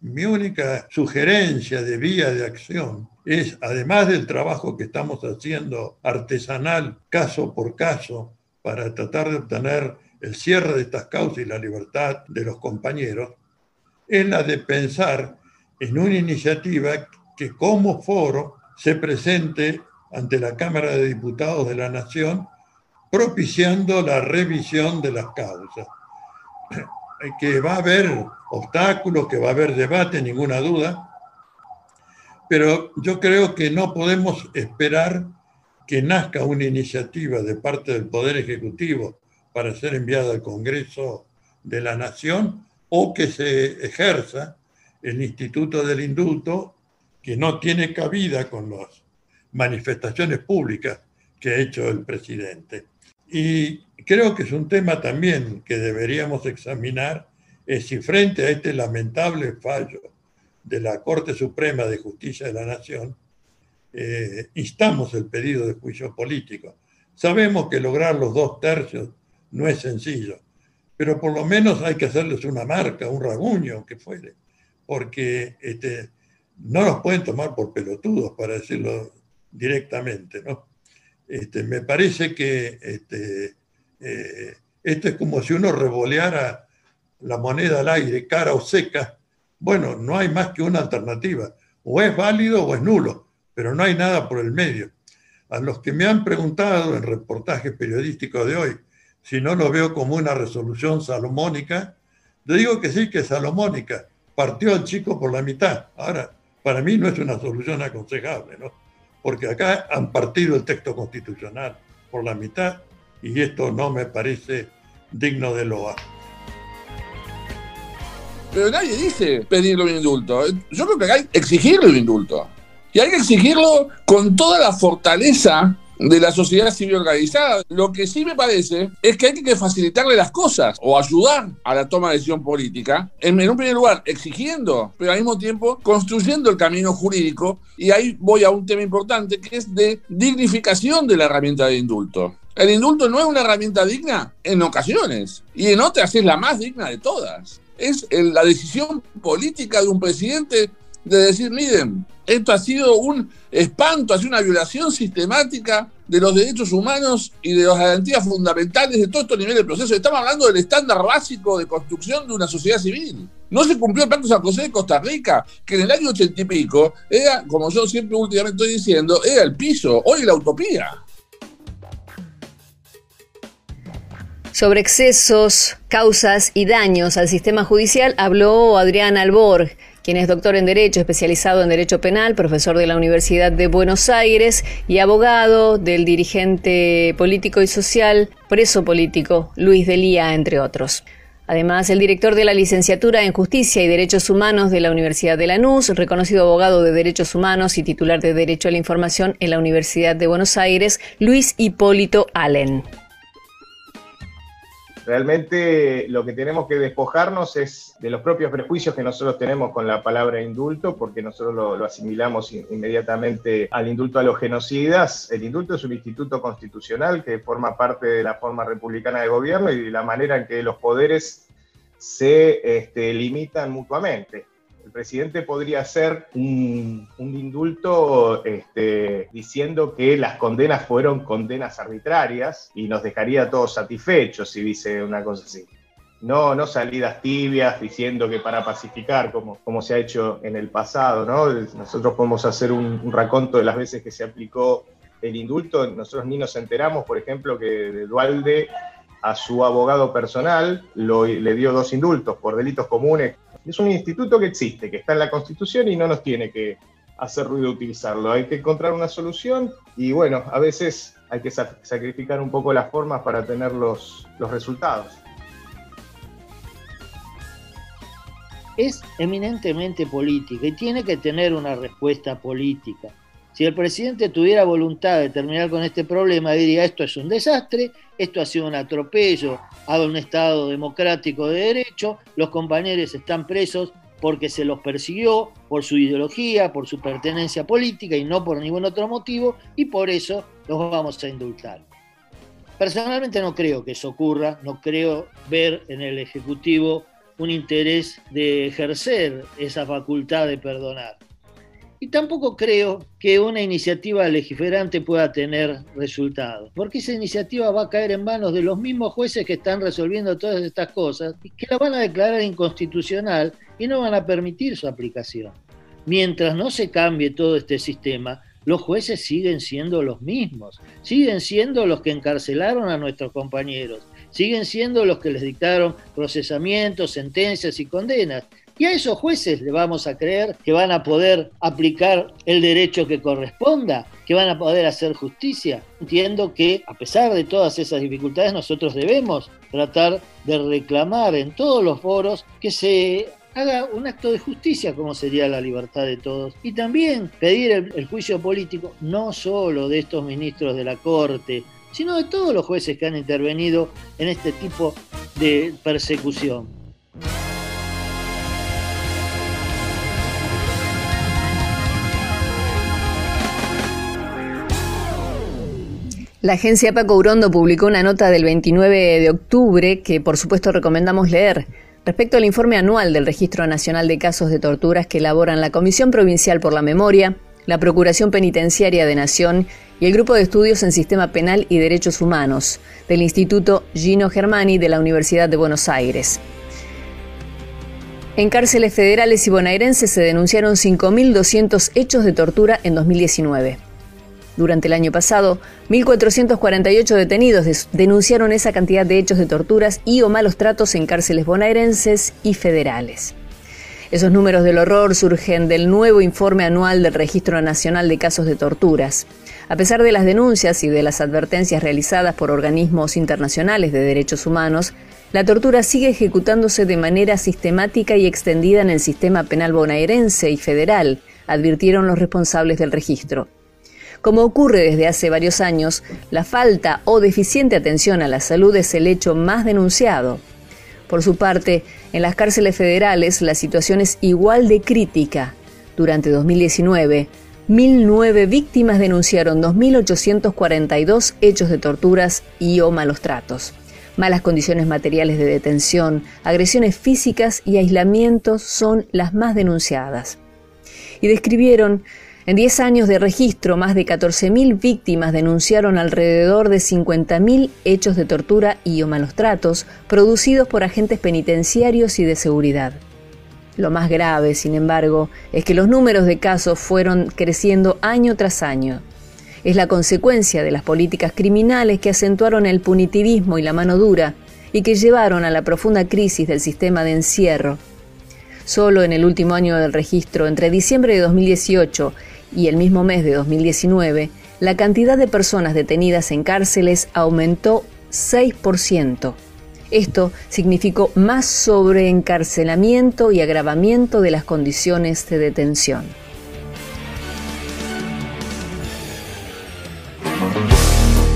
Mi única sugerencia de vía de acción es, además del trabajo que estamos haciendo artesanal, caso por caso, para tratar de obtener el cierre de estas causas y la libertad de los compañeros, es la de pensar en una iniciativa que como foro se presente ante la Cámara de Diputados de la Nación propiciando la revisión de las causas que va a haber obstáculos, que va a haber debate, ninguna duda, pero yo creo que no podemos esperar que nazca una iniciativa de parte del Poder Ejecutivo para ser enviada al Congreso de la Nación o que se ejerza el Instituto del Indulto, que no tiene cabida con las manifestaciones públicas que ha hecho el presidente. Y creo que es un tema también que deberíamos examinar, es si frente a este lamentable fallo de la Corte Suprema de Justicia de la Nación, eh, instamos el pedido de juicio político. Sabemos que lograr los dos tercios no es sencillo, pero por lo menos hay que hacerles una marca, un raguño, que fuere, porque este, no nos pueden tomar por pelotudos, para decirlo directamente, ¿no? Este, me parece que este, eh, esto es como si uno revoleara la moneda al aire, cara o seca. Bueno, no hay más que una alternativa. O es válido o es nulo, pero no hay nada por el medio. A los que me han preguntado en reportajes periodísticos de hoy si no lo veo como una resolución salomónica, le digo que sí, que es salomónica. Partió al chico por la mitad. Ahora, para mí no es una solución aconsejable, ¿no? Porque acá han partido el texto constitucional por la mitad y esto no me parece digno de loa. Pero nadie dice pedirle un indulto. Yo creo que hay que exigirle un indulto. Y hay que exigirlo con toda la fortaleza de la sociedad civil organizada. Lo que sí me parece es que hay que facilitarle las cosas o ayudar a la toma de decisión política, en, un primer lugar exigiendo, pero al mismo tiempo construyendo el camino jurídico. Y ahí voy a un tema importante que es de dignificación de la herramienta de indulto. El indulto no es una herramienta digna en ocasiones y en otras es la más digna de todas. Es la decisión política de un presidente de decir, miren, Esto ha sido un espanto, ha sido una violación sistemática de los derechos humanos y de las garantías fundamentales de todo estos niveles de proceso. Estamos hablando del estándar básico de construcción de una sociedad civil. No se cumplió el Pacto San José de Costa Rica, que en el año ochenta y pico era, como yo siempre últimamente estoy diciendo, era el piso, hoy la utopía. Sobre excesos, causas y daños al sistema judicial habló Adrián Albor, quien es doctor en Derecho, especializado en Derecho Penal, profesor de la Universidad de Buenos Aires y abogado del dirigente político y social, preso político, Luis Delía, entre otros. Además, el director de la licenciatura en Justicia y Derechos Humanos de la Universidad de Lanús, reconocido abogado de Derechos Humanos y titular de Derecho a la Información en la Universidad de Buenos Aires, Luis Hipólito Allen. Realmente lo que tenemos que despojarnos es de los propios prejuicios que nosotros tenemos con la palabra indulto, porque nosotros lo, asimilamos inmediatamente al indulto a los genocidas. El indulto es un instituto constitucional que forma parte de la forma republicana de gobierno y de la manera en que los poderes se este, limitan mutuamente presidente podría hacer un, indulto este, diciendo que las condenas fueron condenas arbitrarias y nos dejaría todos satisfechos si dice una cosa así. No, no salidas tibias diciendo que para pacificar, como, como se ha hecho en el pasado, ¿no? Nosotros podemos hacer un, un raconto de las veces que se aplicó el indulto. Nosotros ni nos enteramos, por ejemplo, que Dualde a su abogado personal le dio dos indultos por delitos comunes es un instituto que existe, que está en la Constitución y no nos tiene que hacer ruido utilizarlo. Hay que encontrar una solución y bueno, a veces hay que sacrificar un poco las formas para tener los, los resultados. Es eminentemente política y tiene que tener una respuesta política. Si el presidente tuviera voluntad de terminar con este problema, diría esto es un desastre, esto ha sido un atropello a un Estado democrático de derecho, los compañeros están presos porque se los persiguió por su ideología, por su pertenencia política y no por ningún otro motivo, y por eso los vamos a indultar. Personalmente no creo que eso ocurra, no creo ver en el Ejecutivo un interés de ejercer esa facultad de perdonar. Y tampoco creo que una iniciativa legiferante pueda tener resultados, porque esa iniciativa va a caer en manos de los mismos jueces que están resolviendo todas estas cosas y que la van a declarar inconstitucional y no van a permitir su aplicación. Mientras no se cambie todo este sistema, los jueces siguen siendo los mismos, siguen siendo los que encarcelaron a nuestros compañeros, siguen siendo los que les dictaron procesamientos, sentencias y condenas, y a esos jueces le vamos a creer que van a poder aplicar el derecho que corresponda, que van a poder hacer justicia. Entiendo que a pesar de todas esas dificultades nosotros debemos tratar de reclamar en todos los foros que se haga un acto de justicia como sería la libertad de todos y también pedir el, juicio político no solo de estos ministros de la Corte, sino de todos los jueces que han intervenido en este tipo de persecución. La agencia Paco Urondo publicó una nota del 29 de octubre que por supuesto recomendamos leer respecto al informe anual del Registro Nacional de Casos de Torturas que elaboran la Comisión Provincial por la Memoria, la Procuración Penitenciaria de Nación y el Grupo de Estudios en Sistema Penal y Derechos Humanos del Instituto Gino Germani de la Universidad de Buenos Aires. En cárceles federales y bonaerenses se denunciaron 5.200 hechos de tortura en 2019. Durante el año pasado, 1.448 detenidos denunciaron esa cantidad de hechos de torturas y o malos tratos en cárceles bonaerenses y federales. Esos números del horror surgen del nuevo informe anual del Registro Nacional de Casos de Torturas. A pesar de las denuncias y de las advertencias realizadas por organismos internacionales de derechos humanos, la tortura sigue ejecutándose de manera sistemática y extendida en el sistema penal bonaerense y federal, advirtieron los responsables del registro. Como ocurre desde hace varios años, la falta o deficiente atención a la salud es el hecho más denunciado. Por su parte, en las cárceles federales la situación es igual de crítica. Durante 2019, 1.009 víctimas denunciaron 2.842 hechos de torturas y o malos tratos. Malas condiciones materiales de detención, agresiones físicas y aislamientos son las más denunciadas. y describieron en 10 años de registro, más de 14.000 víctimas denunciaron alrededor de 50.000 hechos de tortura y o malos tratos producidos por agentes penitenciarios y de seguridad. Lo más grave, sin embargo, es que los números de casos fueron creciendo año tras año. Es la consecuencia de las políticas criminales que acentuaron el punitivismo y la mano dura y que llevaron a la profunda crisis del sistema de encierro. Solo en el último año del registro, entre diciembre de 2018 y el mismo mes de 2019, la cantidad de personas detenidas en cárceles aumentó 6%. Esto significó más sobreencarcelamiento y agravamiento de las condiciones de detención.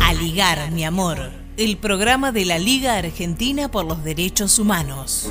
Aligar, mi amor, el programa de la Liga Argentina por los Derechos Humanos.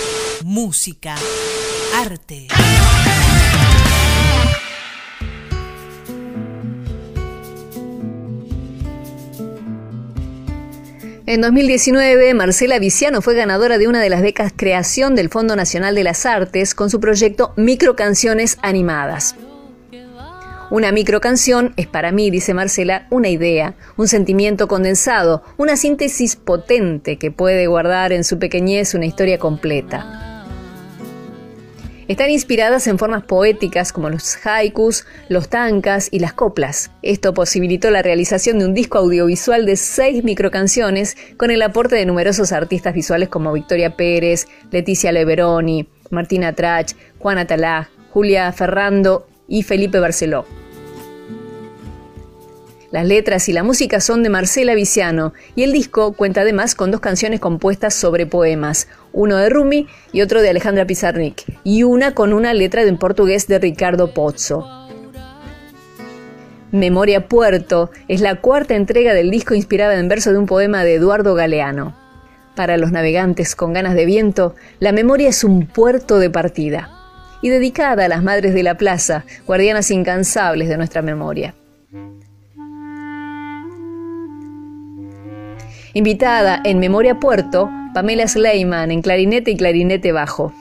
música, arte. En 2019, Marcela Viciano fue ganadora de una de las becas Creación del Fondo Nacional de las Artes con su proyecto Microcanciones Animadas. Una microcanción es para mí, dice Marcela, una idea, un sentimiento condensado, una síntesis potente que puede guardar en su pequeñez una historia completa. Están inspiradas en formas poéticas como los haikus, los tankas y las coplas. Esto posibilitó la realización de un disco audiovisual de seis microcanciones con el aporte de numerosos artistas visuales como Victoria Pérez, Leticia Leveroni, Martina Trach, Juana Talá, Julia Ferrando y Felipe Barceló. Las letras y la música son de Marcela Viciano y el disco cuenta además con dos canciones compuestas sobre poemas, uno de Rumi y otro de Alejandra Pizarnik, y una con una letra en portugués de Ricardo Pozzo. Memoria Puerto es la cuarta entrega del disco inspirada en verso de un poema de Eduardo Galeano. Para los navegantes con ganas de viento, la memoria es un puerto de partida y dedicada a las madres de la plaza, guardianas incansables de nuestra memoria. Invitada en Memoria Puerto, Pamela Sleiman en clarinete y clarinete bajo.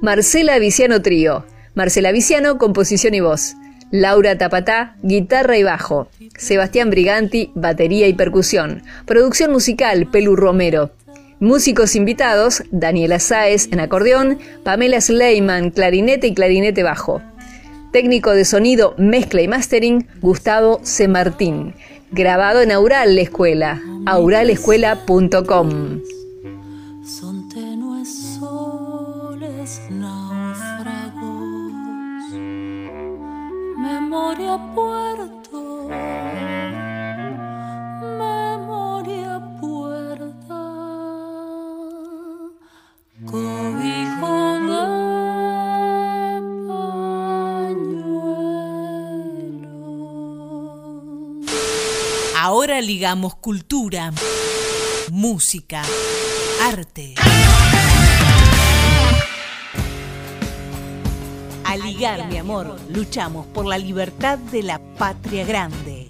Marcela Viciano Trío. Marcela Viciano, composición y voz. Laura Tapatá, guitarra y bajo. Sebastián Briganti, batería y percusión. Producción musical, Pelu Romero. Músicos invitados, Daniela Sáez en acordeón, Pamela Sleiman, clarinete y clarinete bajo. Técnico de sonido, mezcla y mastering, Gustavo C. Martín grabado en Aural la Escuela, auralescuela.com. Son tenues soles náufragos, memoria puerto, Ahora ligamos cultura, música, arte. A ligar, mi amor, luchamos por la libertad de la patria grande.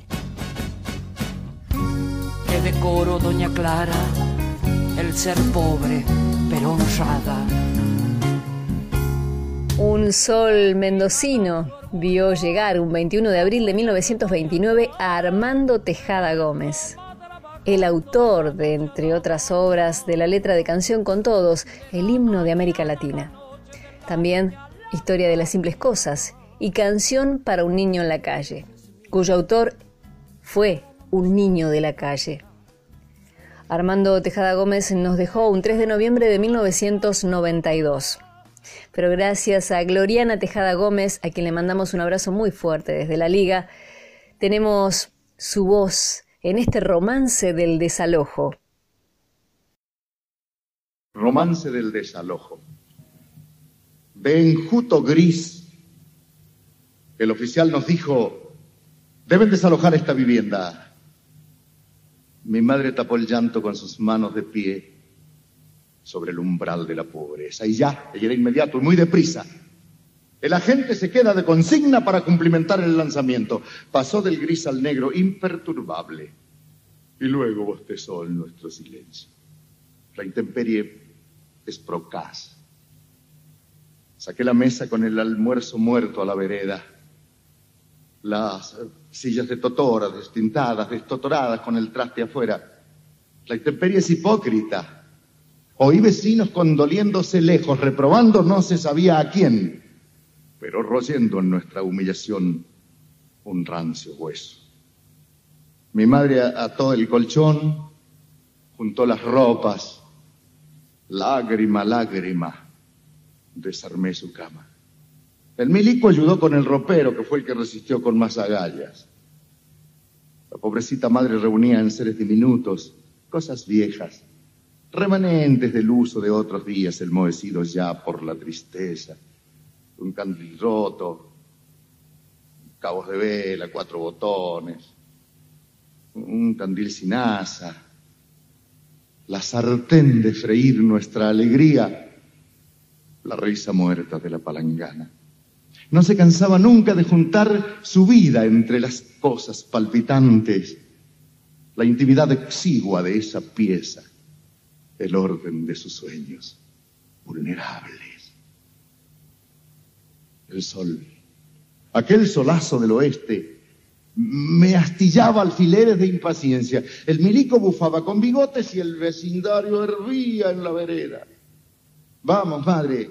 Qué decoro, doña Clara, el ser pobre, pero honrada. Un sol mendocino vio llegar un 21 de abril de 1929 a Armando Tejada Gómez, el autor de, entre otras obras, de la letra de Canción con Todos, el himno de América Latina. También Historia de las Simples Cosas y Canción para un Niño en la Calle, cuyo autor fue un niño de la calle. Armando Tejada Gómez nos dejó un 3 de noviembre de 1992. Pero gracias a Gloriana Tejada Gómez, a quien le mandamos un abrazo muy fuerte desde la liga, tenemos su voz en este romance del desalojo. Romance del desalojo. de enjuto gris, el oficial nos dijo, deben desalojar esta vivienda. Mi madre tapó el llanto con sus manos de pie sobre el umbral de la pobreza. Y ya, era inmediato y muy deprisa. El agente se queda de consigna para cumplimentar el lanzamiento. Pasó del gris al negro, imperturbable. Y luego bostezó en nuestro silencio. La intemperie es procaz. Saqué la mesa con el almuerzo muerto a la vereda. Las sillas de totora, destintadas, destotoradas con el traste afuera. La intemperie es hipócrita. Oí vecinos condoliéndose lejos, reprobando no se sabía a quién pero royendo en nuestra humillación un rancio hueso. Mi madre ató el colchón, juntó las ropas, lágrima, lágrima, desarmé su cama. El milico ayudó con el ropero, que fue el que resistió con más agallas. La pobrecita madre reunía en seres diminutos cosas viejas, remanentes del uso de otros días, enmohecidos ya por la tristeza. Un candil roto, cabos de vela, cuatro botones, un candil sin asa, la sartén de freír nuestra alegría, la risa muerta de la palangana. No se cansaba nunca de juntar su vida entre las cosas palpitantes, la intimidad exigua de esa pieza, el orden de sus sueños, vulnerables el sol. Aquel solazo del oeste me astillaba alfileres de impaciencia. El milico bufaba con bigotes y el vecindario hervía en la vereda. Vamos, madre.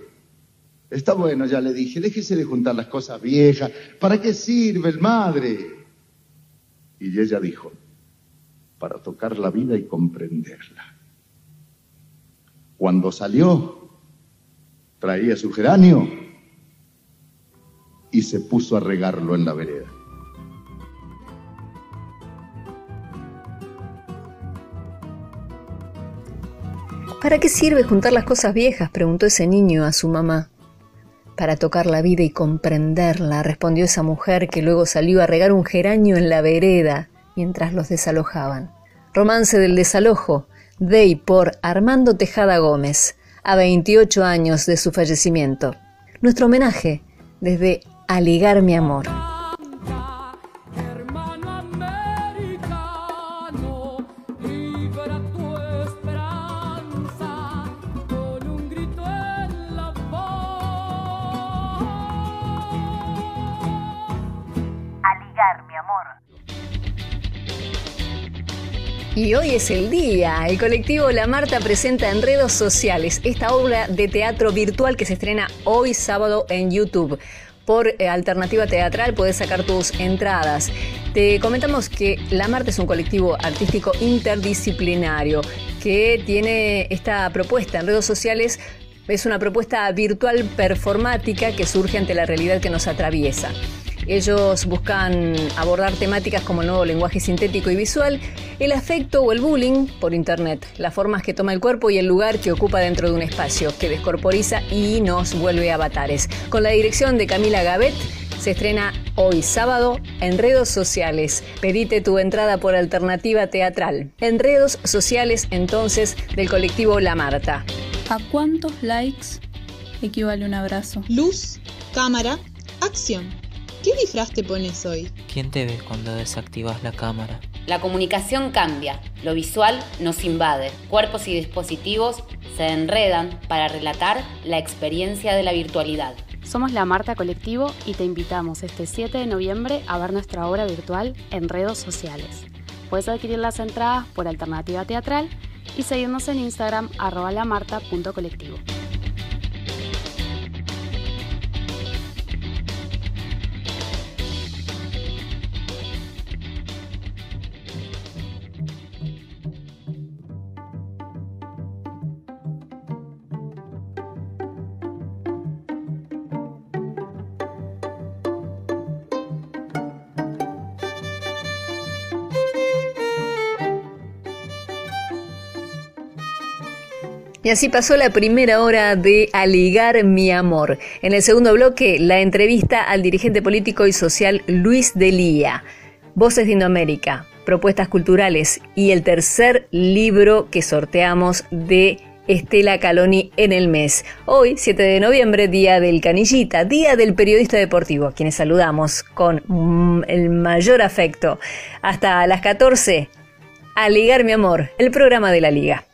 Está bueno, ya le dije, déjese de juntar las cosas viejas. ¿Para qué sirve el madre? Y ella dijo, para tocar la vida y comprenderla. Cuando salió, traía su geranio y se puso a regarlo en la vereda. ¿Para qué sirve juntar las cosas viejas? preguntó ese niño a su mamá. Para tocar la vida y comprenderla, respondió esa mujer que luego salió a regar un geranio en la vereda mientras los desalojaban. Romance del desalojo, de y por Armando Tejada Gómez, a 28 años de su fallecimiento. Nuestro homenaje desde a ligar mi amor. Y hoy es el día. El colectivo La Marta presenta Enredos Sociales, esta obra de teatro virtual que se estrena hoy sábado en YouTube por eh, Alternativa Teatral puedes sacar tus entradas. Te comentamos que La Marte es un colectivo artístico interdisciplinario que tiene esta propuesta en redes sociales. Es una propuesta virtual performática que surge ante la realidad que nos atraviesa. Ellos buscan abordar temáticas como el nuevo lenguaje sintético y visual, el afecto o el bullying por Internet, las formas que toma el cuerpo y el lugar que ocupa dentro de un espacio, que descorporiza y nos vuelve avatares. Con la dirección de Camila Gavet, se estrena hoy sábado Enredos Sociales. Pedite tu entrada por alternativa teatral. Enredos Sociales entonces del colectivo La Marta. ¿A cuántos likes equivale un abrazo? Luz, cámara, acción. ¿Qué disfraz te pones hoy? ¿Quién te ve cuando desactivas la cámara? La comunicación cambia, lo visual nos invade, cuerpos y dispositivos se enredan para relatar la experiencia de la virtualidad. Somos la Marta Colectivo y te invitamos este 7 de noviembre a ver nuestra obra virtual en redes sociales. Puedes adquirir las entradas por Alternativa Teatral y seguirnos en Instagram arroba lamarta.colectivo. Y así pasó la primera hora de Aligar mi amor. En el segundo bloque, la entrevista al dirigente político y social Luis Delía. Voces de Indoamérica, propuestas culturales y el tercer libro que sorteamos de Estela Caloni en el mes. Hoy, 7 de noviembre, día del canillita, día del periodista deportivo, quienes saludamos con mm, el mayor afecto. Hasta las 14, a Ligar mi amor, el programa de la Liga.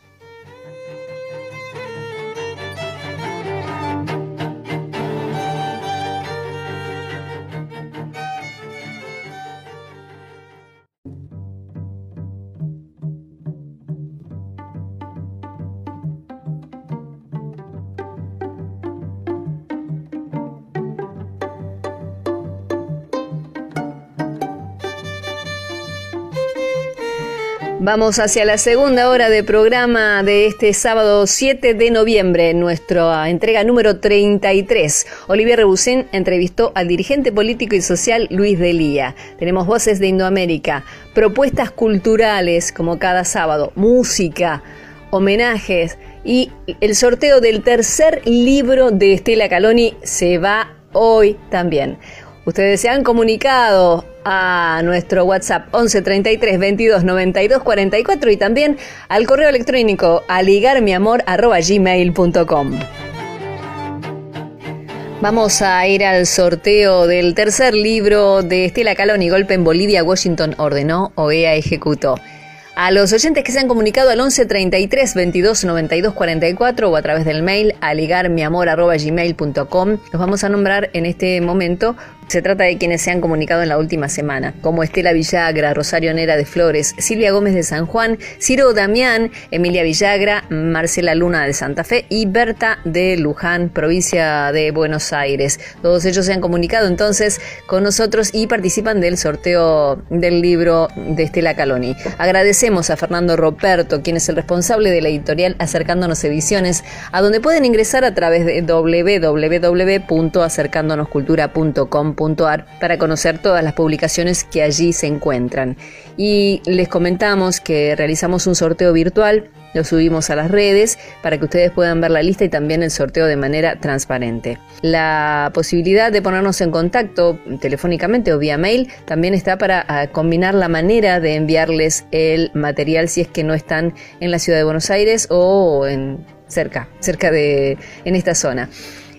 Vamos hacia la segunda hora de programa de este sábado 7 de noviembre, nuestra entrega número 33. Olivier Rebusén entrevistó al dirigente político y social Luis Delía. Tenemos voces de Indoamérica, propuestas culturales como cada sábado, música, homenajes y el sorteo del tercer libro de Estela Caloni se va hoy también. Ustedes se han comunicado a nuestro WhatsApp 11 33 22 92 44 y también al correo electrónico aligarmiamor.gmail.com. Vamos a ir al sorteo del tercer libro de Estela Caloni, Golpe en Bolivia, Washington ordenó, OEA ejecutó. A los oyentes que se han comunicado al 11 33 22 92 44 o a través del mail aligarmiamor.gmail.com, los vamos a nombrar en este momento se trata de quienes se han comunicado en la última semana, como Estela Villagra, Rosario Nera de Flores, Silvia Gómez de San Juan, Ciro Damián, Emilia Villagra, Marcela Luna de Santa Fe y Berta de Luján, provincia de Buenos Aires. Todos ellos se han comunicado entonces con nosotros y participan del sorteo del libro de Estela Caloni. Agradecemos a Fernando Roberto, quien es el responsable de la editorial Acercándonos Ediciones, a donde pueden ingresar a través de www.acercándonoscultura.com para conocer todas las publicaciones que allí se encuentran. Y les comentamos que realizamos un sorteo virtual, lo subimos a las redes para que ustedes puedan ver la lista y también el sorteo de manera transparente. La posibilidad de ponernos en contacto telefónicamente o vía mail también está para ah, combinar la manera de enviarles el material si es que no están en la ciudad de Buenos Aires o en cerca, cerca de en esta zona.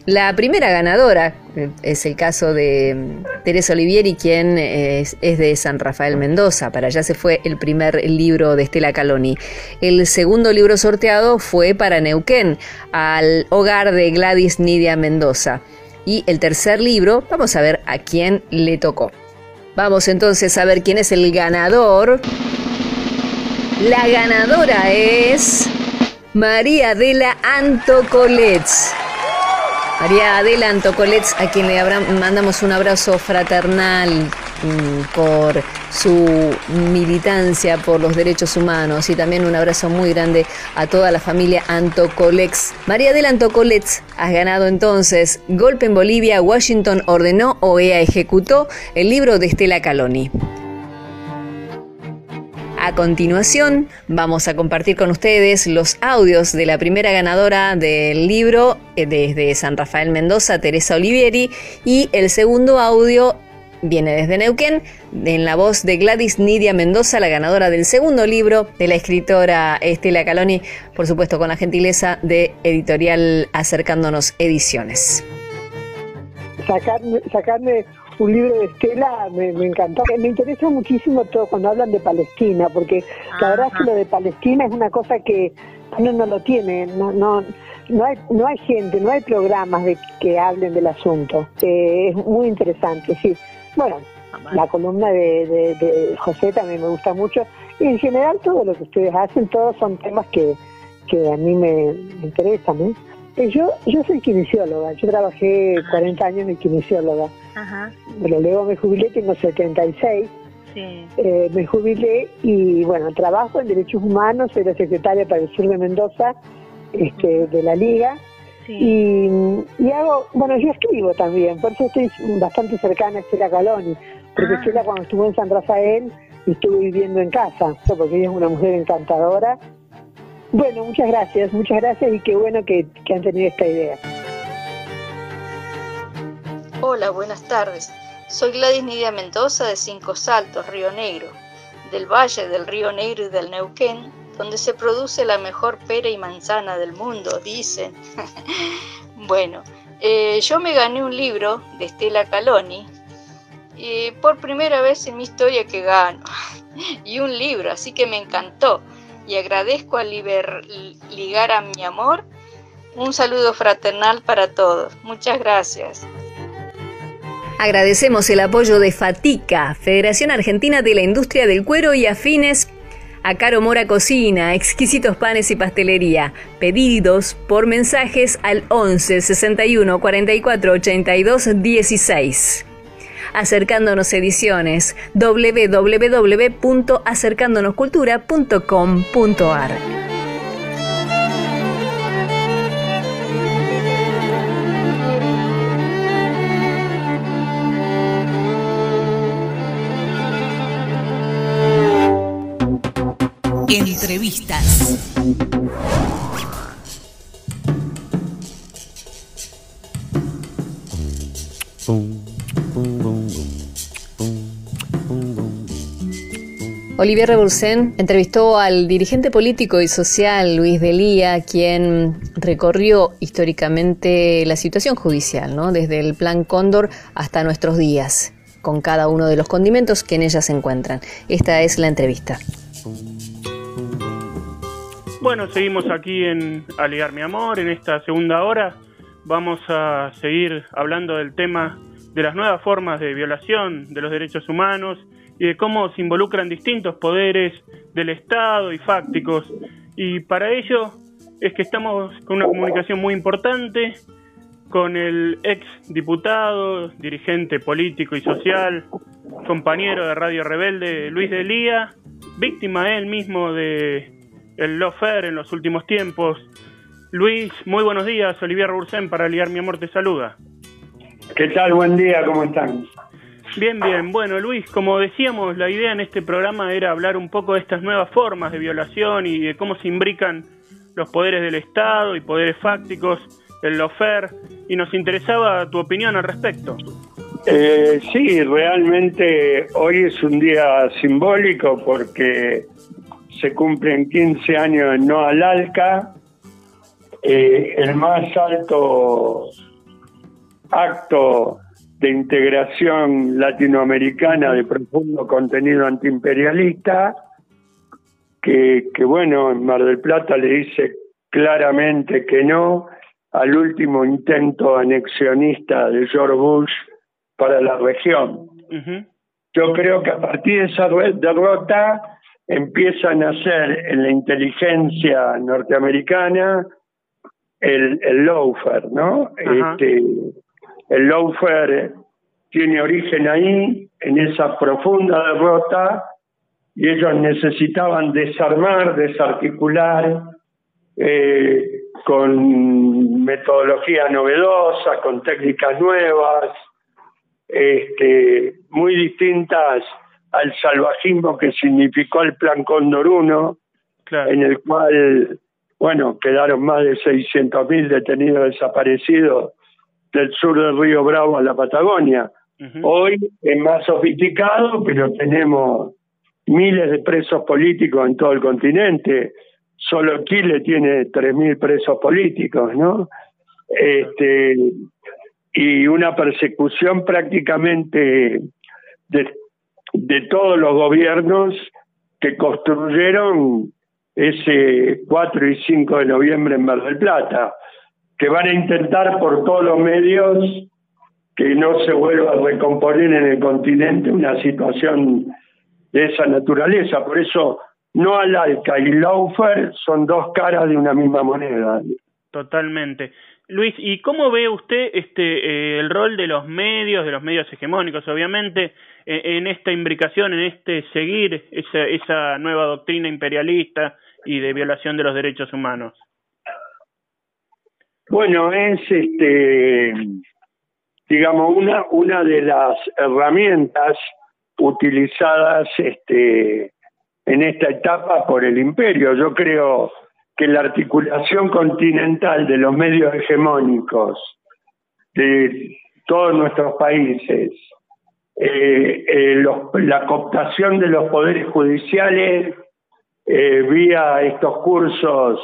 La primera ganadora es el caso de mm, Teresa Olivieri, quien es, de San Rafael Mendoza. Para allá se fue el primer libro de Estela Caloni. El segundo libro sorteado fue para Neuquén, al hogar de Gladys Nidia Mendoza. Y el tercer libro, vamos a ver a quién le tocó. Vamos entonces a ver quién es el ganador. La ganadora es María de la Antocolets. María Adela Antocolets, a quien le mandamos un abrazo fraternal mm, por su militancia por los derechos humanos y también un abrazo muy grande a toda la familia Antocolex. María Adela Antocolets, has ganado entonces Golpe en Bolivia, Washington ordenó, OEA ejecutó el libro de Estela Caloni. A continuación, vamos a compartir con ustedes los audios de la primera ganadora del libro eh, desde San Rafael Mendoza, Teresa Olivieri, y el segundo audio viene desde Neuquén, en la voz de Gladys Nidia Mendoza, la ganadora del segundo libro de la escritora Estela Caloni, por supuesto con la gentileza de editorial Acercándonos Ediciones. sacarme un libro de Estela me, encantó. Me interesa muchísimo todo cuando hablan de Palestina, porque la verdad es que lo de Palestina es una cosa que uno no lo tiene, no, no, no hay, no hay gente, no hay programas de que hablen del asunto. Eh, es muy interesante, sí. Bueno, la columna de, José también me gusta mucho. Y en general todo lo que ustedes hacen, todos son temas que, que a mí me, interesan. ¿eh? Eh, yo, yo soy kinesióloga, yo trabajé 40 años de kinesióloga. Ajá. Pero luego me jubilé, tengo 76. Sí. Eh, me jubilé y bueno, trabajo en derechos humanos, soy la secretaria para el sur de Mendoza este, de la Liga. Y, hago, bueno, yo escribo también, por eso estoy bastante cercana a Estela Caloni, porque ah. Estela cuando estuvo en San Rafael estuve viviendo en casa, porque ella es una mujer encantadora Bueno, muchas gracias, muchas gracias y qué bueno que, que han tenido esta idea. Hola, buenas tardes. Soy Gladys Nidia Mendoza de Cinco Saltos, Río Negro, del Valle del Río Negro y del Neuquén, donde se produce la mejor pera y manzana del mundo, dicen. [laughs] bueno, eh, yo me gané un libro de Estela Caloni, y por primera vez en mi historia que gano, [laughs] y un libro, así que me encantó, y agradezco a Ligar a mi amor. Un saludo fraternal para todos. Muchas gracias. Agradecemos el apoyo de FATICA, Federación Argentina de la Industria del Cuero y Afines, a Caro Mora Cocina, exquisitos panes y pastelería. Pedidos por mensajes al 11 61 44 82 16. Acercándonos Ediciones, www.acercándonoscultura.com.ar. Entrevistas. Olivier Rebursen entrevistó al dirigente político y social Luis Delía, quien recorrió históricamente la situación judicial, ¿no? desde el Plan Cóndor hasta nuestros días, con cada uno de los condimentos que en ella se encuentran. Esta es la entrevista. Bueno, seguimos aquí en Aliar mi amor, en esta segunda hora. Vamos a seguir hablando del tema de las nuevas formas de violación de los derechos humanos y de cómo se involucran distintos poderes del Estado y fácticos. Y para ello es que estamos con una comunicación muy importante con el ex diputado, dirigente político y social, compañero de Radio Rebelde, Luis Delía, víctima él mismo de el lofer en los últimos tiempos. Luis, muy buenos días. Olivier Bursen para Liar Mi Amor te saluda. ¿Qué tal? Buen día, ¿cómo están? Bien, bien. Bueno, Luis, como decíamos, la idea en este programa era hablar un poco de estas nuevas formas de violación y de cómo se imbrican los poderes del Estado y poderes fácticos, el lofer, y nos interesaba tu opinión al respecto. Eh, sí, realmente hoy es un día simbólico porque se cumplen 15 años en No Alalca, eh, el más alto acto de integración latinoamericana de profundo contenido antiimperialista, que, que bueno, en Mar del Plata le dice claramente que no al último intento anexionista de George Bush para la región. Yo creo que a partir de esa derrota empiezan a ser en la inteligencia norteamericana el, el loafer, ¿no? Este, el loafer tiene origen ahí, en esa profunda derrota, y ellos necesitaban desarmar, desarticular, eh, con metodología novedosa, con técnicas nuevas, este, muy distintas al salvajismo que significó el Plan Cóndor 1, en el cual, bueno, quedaron más de 600.000 detenidos desaparecidos del sur del río Bravo a la Patagonia. Hoy es más sofisticado, pero tenemos miles de presos políticos en todo el continente. Solo Chile tiene 3.000 presos políticos, ¿no? Este, y una persecución prácticamente de, de todos los gobiernos que construyeron ese 4 y 5 de noviembre en Mar del Plata, que van a intentar por todos los medios que no se vuelva a recomponer en el continente una situación de esa naturaleza. Por eso, no Alalca y Laufer son dos caras de una misma moneda. Totalmente. Luis, ¿y cómo ve usted este eh, el rol de los medios, de los medios hegemónicos, obviamente, en esta imbricación, en este seguir esa, esa nueva doctrina imperialista y de violación de los derechos humanos? Bueno, es este digamos una una de las herramientas utilizadas este en esta etapa por el imperio. Yo creo que la articulación continental de los medios hegemónicos de todos nuestros países, eh, eh, la cooptación de los poderes judiciales eh, vía estos cursos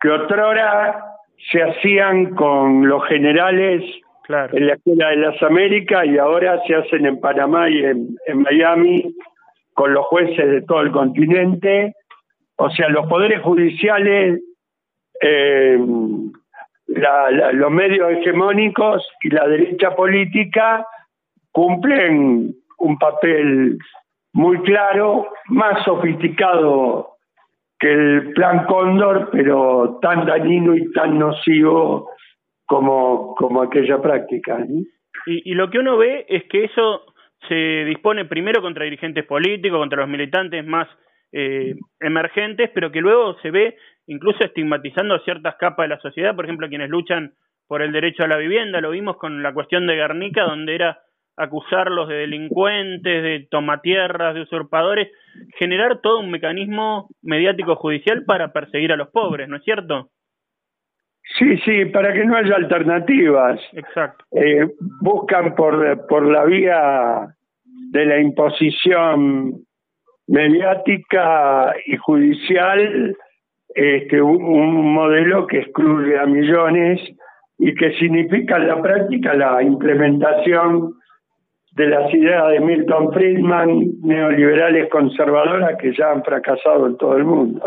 que otrora se hacían con los generales en la Escuela de las Américas y ahora se hacen en Panamá y en, Miami con los jueces de todo el continente. O sea, los poderes judiciales, eh, los medios hegemónicos y la derecha política cumplen un papel muy claro, más sofisticado el plan Cóndor, pero tan dañino y tan nocivo como, como aquella práctica. Y, y lo que uno ve es que eso se dispone primero contra dirigentes políticos, contra los militantes más eh, emergentes, pero que luego se ve incluso estigmatizando ciertas capas de la sociedad, por ejemplo, quienes luchan por el derecho a la vivienda, lo vimos con la cuestión de Guernica, donde era acusarlos de delincuentes, de tomatierras, de usurpadores, generar todo un mecanismo mediático judicial para perseguir a los pobres, ¿no es cierto? Sí, sí, para que no haya alternativas. Exacto. Eh, buscan por, por la vía de la imposición mediática y judicial este, un modelo que excluye a millones y que significa en la práctica la implementación de las ideas de Milton Friedman, neoliberales conservadoras que ya han fracasado en todo el mundo.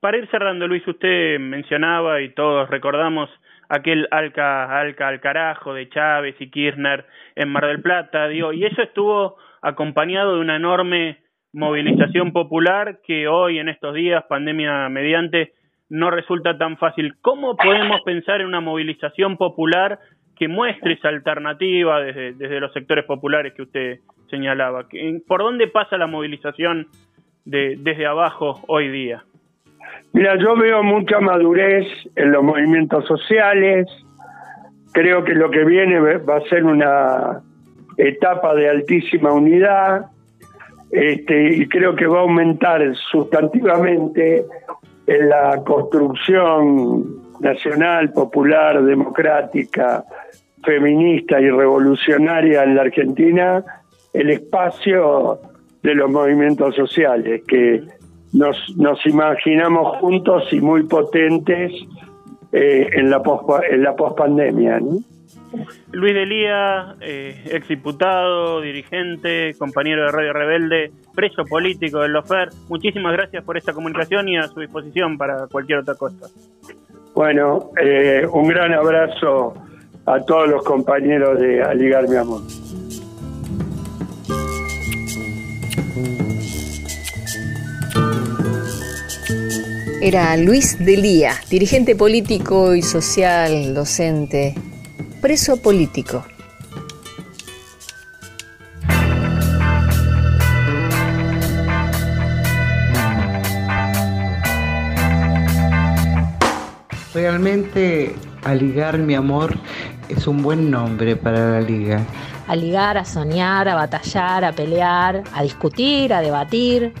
Para ir cerrando, Luis, usted mencionaba y todos recordamos aquel alca, alca al carajo de Chávez y Kirchner en Mar del Plata, digo, y eso estuvo acompañado de una enorme movilización popular que hoy en estos días, pandemia mediante, no resulta tan fácil. ¿Cómo podemos pensar en una movilización popular que muestre esa alternativa desde, desde los sectores populares que usted señalaba. ¿Por dónde pasa la movilización de, desde abajo hoy día? Mira, yo veo mucha madurez en los movimientos sociales. Creo que lo que viene va a ser una etapa de altísima unidad este, y creo que va a aumentar sustantivamente en la construcción nacional, popular, democrática, feminista y revolucionaria en la Argentina el espacio de los movimientos sociales, que nos, nos imaginamos juntos y muy potentes eh, en la en la pospandemia. Luis Delía, eh, ex diputado, dirigente, compañero de Radio Rebelde, preso político del Lofer, muchísimas gracias por esta comunicación y a su disposición para cualquier otra cosa. Bueno, eh, un gran abrazo a todos los compañeros de Aligar mi amor. Era Luis Delía, dirigente político y social, docente, preso político. Realmente Aligar mi amor es un buen nombre para la liga. A ligar, a soñar, a batallar, a pelear, a discutir, a debatir.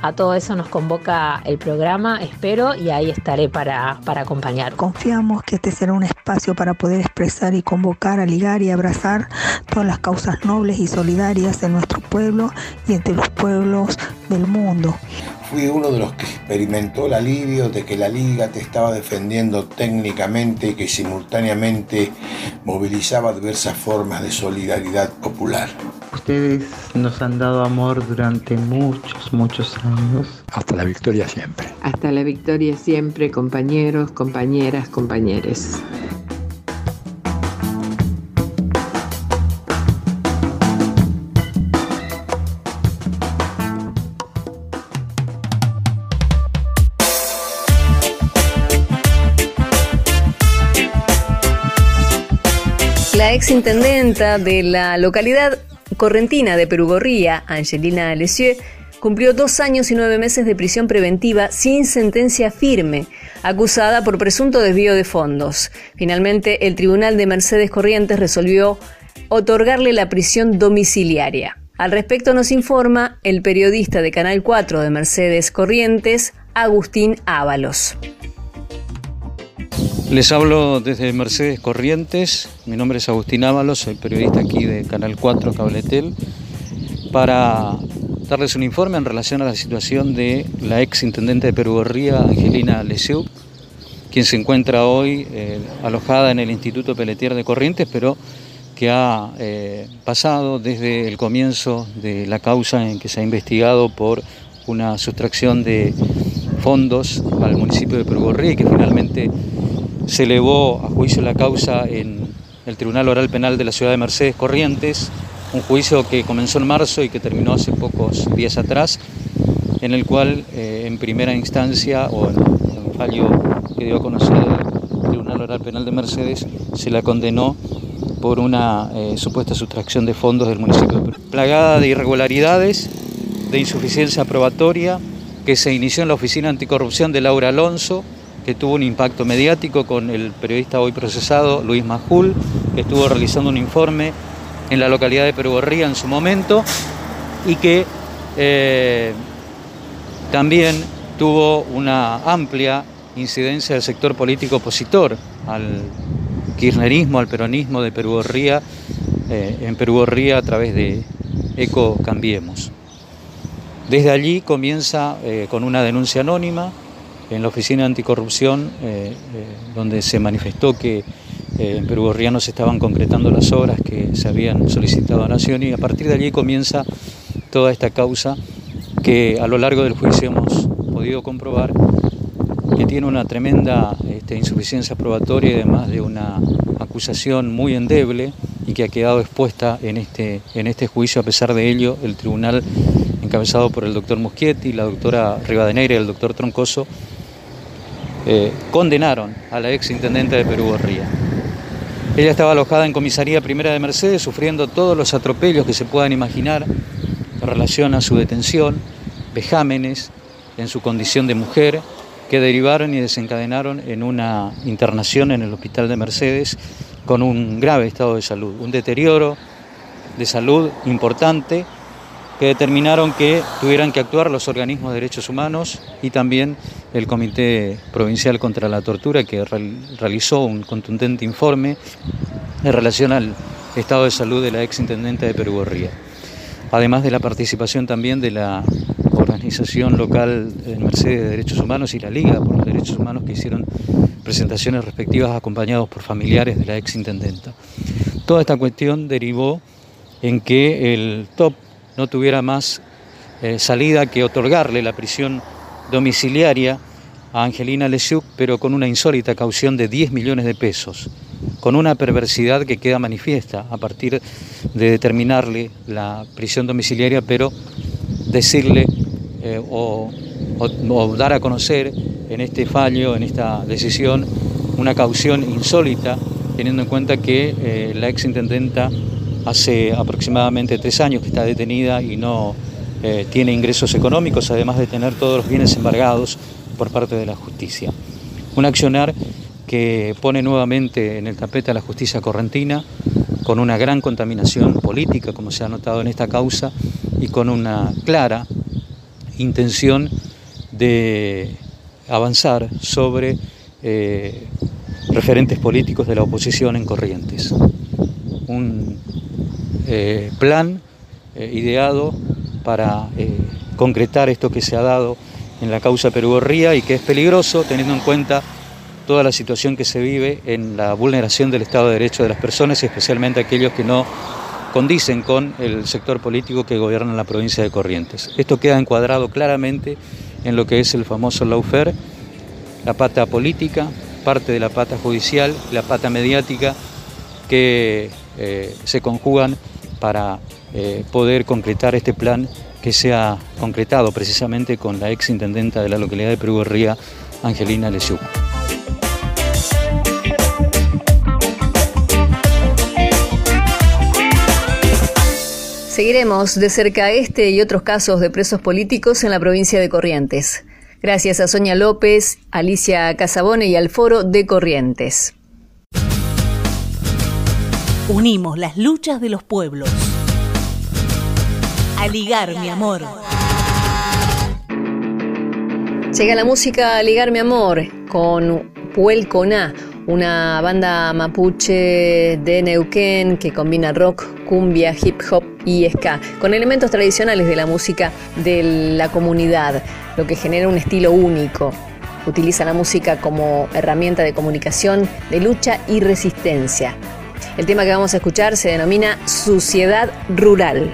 A todo eso nos convoca el programa, espero, y ahí estaré para, para acompañar. Confiamos que este será un espacio para poder expresar y convocar, a ligar y abrazar todas las causas nobles y solidarias de nuestro pueblo y entre los pueblos del mundo fui uno de los que experimentó el alivio de que la liga te estaba defendiendo técnicamente y que simultáneamente movilizaba diversas formas de solidaridad popular. Ustedes nos han dado amor durante muchos, muchos años. Hasta la victoria siempre. Hasta la victoria siempre, compañeros, compañeras, compañeres. Exintendenta de la localidad correntina de Perugorría, Angelina Lesieux, cumplió dos años y nueve meses de prisión preventiva sin sentencia firme, acusada por presunto desvío de fondos. Finalmente, el Tribunal de Mercedes Corrientes resolvió otorgarle la prisión domiciliaria. Al respecto nos informa el periodista de Canal 4 de Mercedes Corrientes, Agustín Ábalos. Les hablo desde Mercedes Corrientes, mi nombre es Agustín Ábalos, soy periodista aquí de Canal 4 Cabletel, para darles un informe en relación a la situación de la ex intendente de Perú Gorría, Angelina Lesiuk, quien se encuentra hoy eh, alojada en el Instituto Pelletier de Corrientes, pero que ha eh, pasado desde el comienzo de la causa en que se ha investigado por una sustracción de fondos al municipio de Perú Gorría y que finalmente se elevó a juicio la causa en el Tribunal Oral Penal de la ciudad de Mercedes Corrientes un juicio que comenzó en marzo y que terminó hace pocos días atrás, en el cual eh, en primera instancia, o en, un fallo que dio a conocer el Tribunal Oral Penal de Mercedes, se la condenó por una eh, supuesta sustracción de fondos del municipio. Plagada de irregularidades, de insuficiencia probatoria, que se inició en la Oficina Anticorrupción de Laura Alonso, que tuvo un impacto mediático con el periodista hoy procesado Luis Majul, que estuvo realizando un informe en la localidad de Perugorría en su momento y que eh, también tuvo una amplia incidencia del sector político opositor al kirchnerismo, al peronismo de Perugorría, eh, en Perugorría a través de Eco Cambiemos. Desde allí comienza eh, con una denuncia anónima en la Oficina Anticorrupción, donde se manifestó que en Perú Gorriano se estaban concretando las obras que se habían solicitado a Nación y a partir de allí comienza toda esta causa que a lo largo del juicio hemos podido comprobar que tiene una tremenda este, insuficiencia probatoria y además de una acusación muy endeble y que ha quedado expuesta en este, en este juicio. A pesar de ello, el tribunal encabezado por el doctor Muschietti, la doctora Rivadeneira y el doctor Troncoso eh, condenaron a la ex intendente de Perú Gorría. Ella estaba alojada en comisaría primera de Mercedes, sufriendo todos los atropellos que se puedan imaginar en relación a su detención, vejámenes en su condición de mujer, que derivaron y desencadenaron en una internación en el hospital de Mercedes con un grave estado de salud, un deterioro de salud importante que determinaron que tuvieran que actuar los organismos de derechos humanos y también el Comité Provincial contra la Tortura, que realizó un contundente informe en relación al estado de salud de la ex intendente de Perú Gorría. Además de la participación también de la organización local en Mercedes de Derechos Humanos y la Liga por los Derechos Humanos que hicieron presentaciones respectivas acompañados por familiares de la ex intendenta. Toda esta cuestión derivó en que el top no tuviera más eh, salida que otorgarle la prisión domiciliaria a Angelina Lesiuk, pero con una insólita caución de 10 millones de pesos, con una perversidad que queda manifiesta a partir de determinarle la prisión domiciliaria, pero decirle eh, o, dar a conocer en este fallo, en esta decisión, una caución insólita, teniendo en cuenta que eh, la exintendenta hace aproximadamente tres años que está detenida y no eh, tiene ingresos económicos, además de tener todos los bienes embargados por parte de la justicia. Un accionar que pone nuevamente en el tapete a la justicia correntina, con una gran contaminación política, como se ha notado en esta causa, y con una clara intención de avanzar sobre eh, referentes políticos de la oposición en Corrientes. Un eh, plan eh, ideado para eh, concretar esto que se ha dado en la causa Perú Ría y que es peligroso teniendo en cuenta toda la situación que se vive en la vulneración del Estado de Derecho de las personas, especialmente aquellos que no condicen con el sector político que gobierna la provincia de Corrientes. Esto queda encuadrado claramente en lo que es el famoso lawfare, la pata política, parte de la pata judicial, la pata mediática, que se conjugan para eh, poder concretar este plan que se ha concretado precisamente con la ex intendenta de la localidad de Perú Ría, Angelina Lesiuk. Seguiremos de cerca este y otros casos de presos políticos en la provincia de Corrientes. Gracias a Sonia López, Alicia Casabone y al Foro de Corrientes. Unimos las luchas de los pueblos. A ligar, mi amor. Llega la música Ligar mi amor con Puelconá, una banda mapuche de Neuquén que combina rock, cumbia, hip hop y ska, con elementos tradicionales de la música de la comunidad, lo que genera un estilo único. Utiliza la música como herramienta de comunicación, de lucha y resistencia. El tema que vamos a escuchar se denomina Suciedad Rural.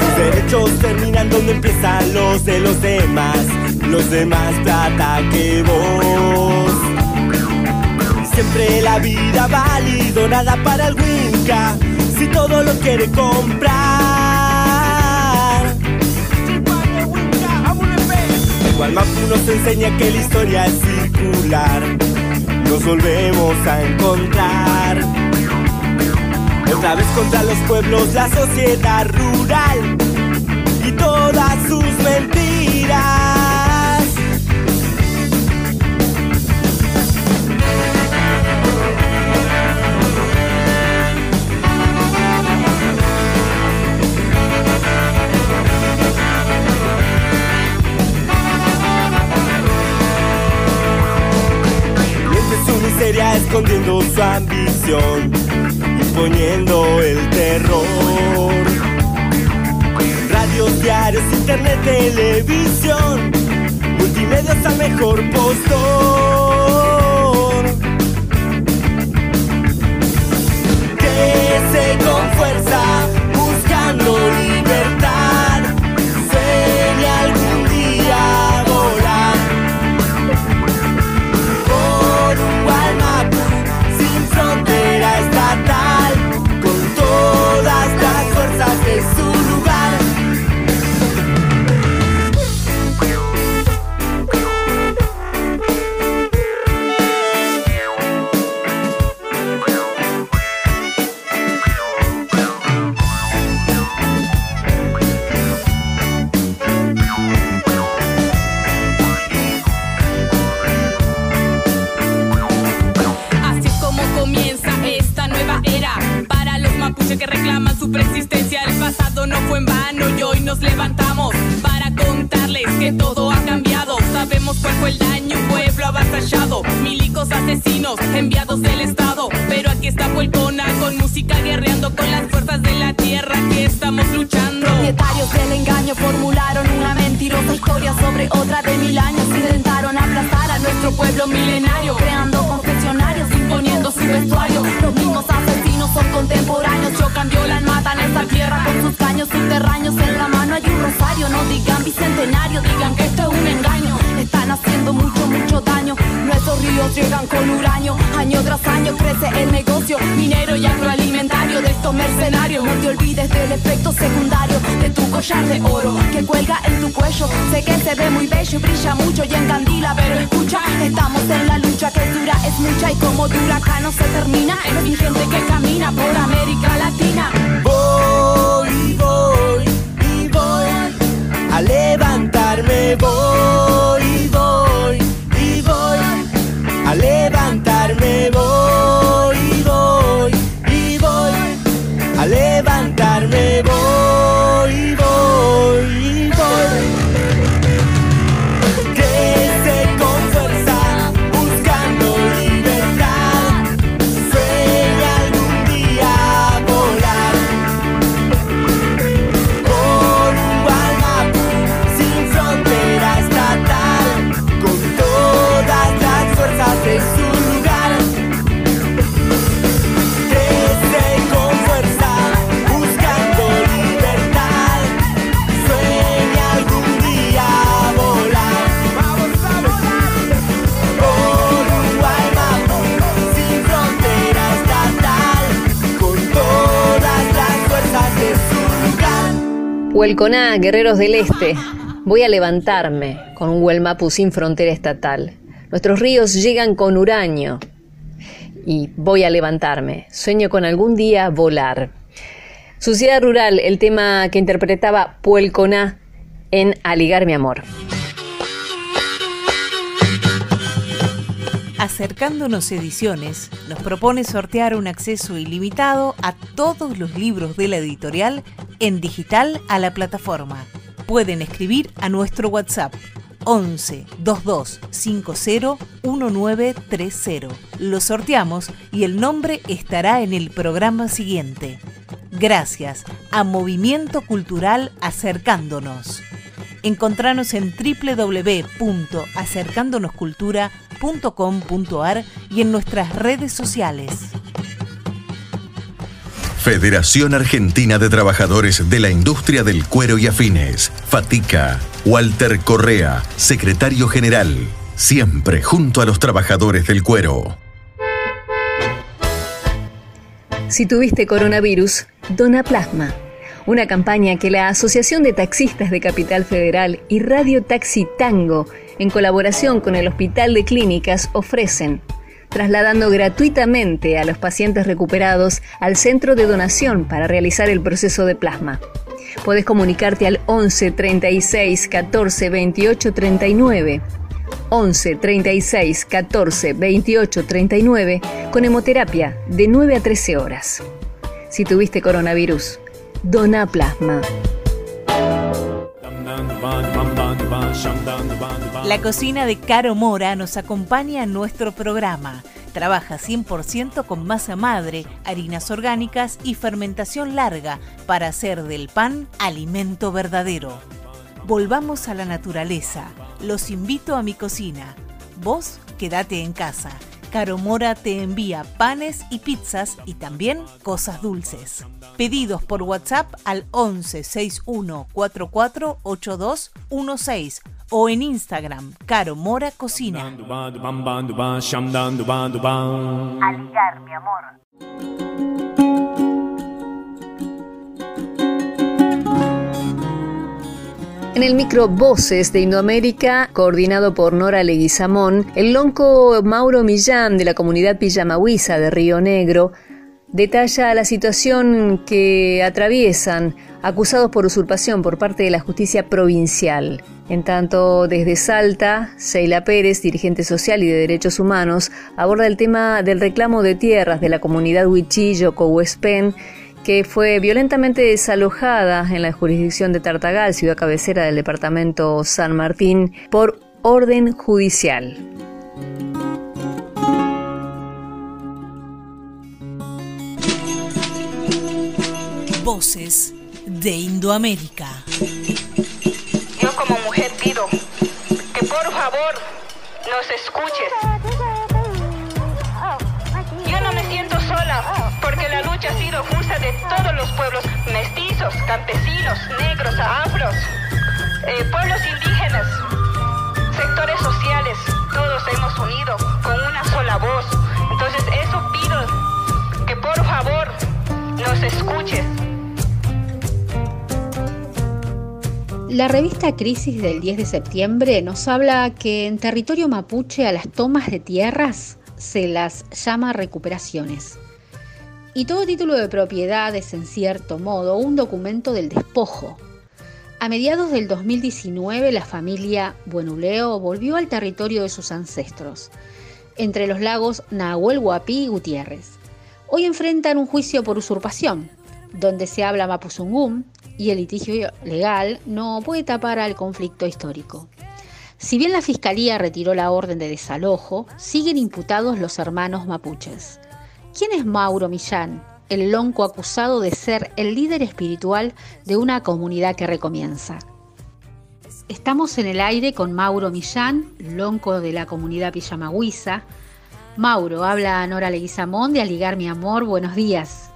Tus derechos terminan donde empiezan los de los demás los demás plata que vos. Siempre la vida válido, nada para el Winca, si todo lo quiere comprar. Igual Mapu nos enseña que la historia es circular, nos volvemos a encontrar. Otra vez contra los pueblos, la sociedad rural y todas sus mentiras. Escondiendo su ambición, imponiendo el terror. Radios, diarios, internet, televisión, multimedios al mejor postor. Que se con fuerza buscando cuerpo el daño, pueblo avasallado, milicos asesinos enviados del Estado. Pero aquí está Puelcona con música guerreando con las fuerzas de la tierra que estamos luchando. Propietarios del engaño formularon una mentirosa historia sobre otra de mil años. Intentaron aplastar a nuestro pueblo milenario, creando confesionarios, imponiendo su vestuario. Los mismos asesinos son contemporáneos, chocan, violan, matan a esta tierra con sus caños subterráneos. En la mano hay un rosario, no digan bicentenario, digan que esto es un engaño llegan con uranio, año tras año crece el negocio minero y agroalimentario de estos mercenarios. No te olvides del efecto secundario de tu collar de oro que cuelga en tu cuello. Sé que se ve muy bello y brilla mucho y en encandila, pero escucha, estamos en la lucha que dura es mucha y como dura acá no se termina. Es mi gente que camina por América Latina. Voy, voy y voy a levantarme, voy a levantarme voy. Huelconá, Guerreros del Este. Voy a levantarme con un Huelmapu sin frontera estatal. Nuestros ríos llegan con uranio. Y voy a levantarme. Sueño con algún día volar. Suciedad Rural, el tema que interpretaba Puelconá en Aligar mi amor. Acercándonos Ediciones nos propone sortear un acceso ilimitado a todos los libros de la editorial en digital a la plataforma. Pueden escribir a nuestro WhatsApp 11 22 50 1930. Lo sorteamos y el nombre estará en el programa siguiente. Gracias a Movimiento Cultural Acercándonos. Encontranos en www.acercándonoscultura.com.ar y en nuestras redes sociales. Federación Argentina de Trabajadores de la Industria del Cuero y Afines, Fatica, Walter Correa, secretario general, siempre junto a los trabajadores del cuero. Si tuviste coronavirus, dona plasma. Una campaña que la Asociación de Taxistas de Capital Federal y Radio Taxi Tango, en colaboración con el Hospital de Clínicas, ofrecen trasladando gratuitamente a los pacientes recuperados al centro de donación para realizar el proceso de plasma. Puedes comunicarte al 11 36 14 28 39. 11 36 14 28 39 con hemoterapia de 9 a 13 horas. Si tuviste coronavirus, dona plasma. La cocina de Caro Mora nos acompaña en nuestro programa. Trabaja 100% con masa madre, harinas orgánicas y fermentación larga para hacer del pan alimento verdadero. Volvamos a la naturaleza. Los invito a mi cocina. Vos quédate en casa. Caro Mora te envía panes y pizzas y también cosas dulces. Pedidos por WhatsApp al 11 61 44 8216 o en Instagram Caro Mora Cocina. Aligar, mi amor. En el micro Voces de Indoamérica, coordinado por Nora Leguizamón, el lonco Mauro Millán de la comunidad Pijamahuiza de Río Negro detalla la situación que atraviesan acusados por usurpación por parte de la justicia provincial. En tanto, desde Salta, Sheila Pérez, dirigente social y de derechos humanos, aborda el tema del reclamo de tierras de la comunidad Huichillo, Cohuespen, que fue violentamente desalojada en la jurisdicción de Tartagal, ciudad cabecera del departamento San Martín, por orden judicial. Voces de Indoamérica. Yo como mujer pido que por favor nos escuches. Lucha ha sido justa de todos los pueblos, mestizos, campesinos, negros, afros, eh, pueblos indígenas, sectores sociales, todos hemos unido con una sola voz. Entonces eso pido que por favor nos escuches. La revista Crisis del 10 de septiembre nos habla que en territorio mapuche a las tomas de tierras se las llama recuperaciones. Y todo título de propiedad es en cierto modo un documento del despojo. A mediados del 2019 la familia Buenuleo volvió al territorio de sus ancestros, entre los lagos Nahuel Huapi y Gutiérrez. Hoy enfrentan un juicio por usurpación, donde se habla mapuzungún y el litigio legal no puede tapar al conflicto histórico. Si bien la Fiscalía retiró la orden de desalojo, siguen imputados los hermanos mapuches. ¿Quién es Mauro Millán, el lonco acusado de ser el líder espiritual de una comunidad que recomienza? Estamos en el aire con Mauro Millán, lonco de la comunidad Pillamagüiza. Mauro, habla Nora Leguizamón de Aligar Mi Amor, buenos días.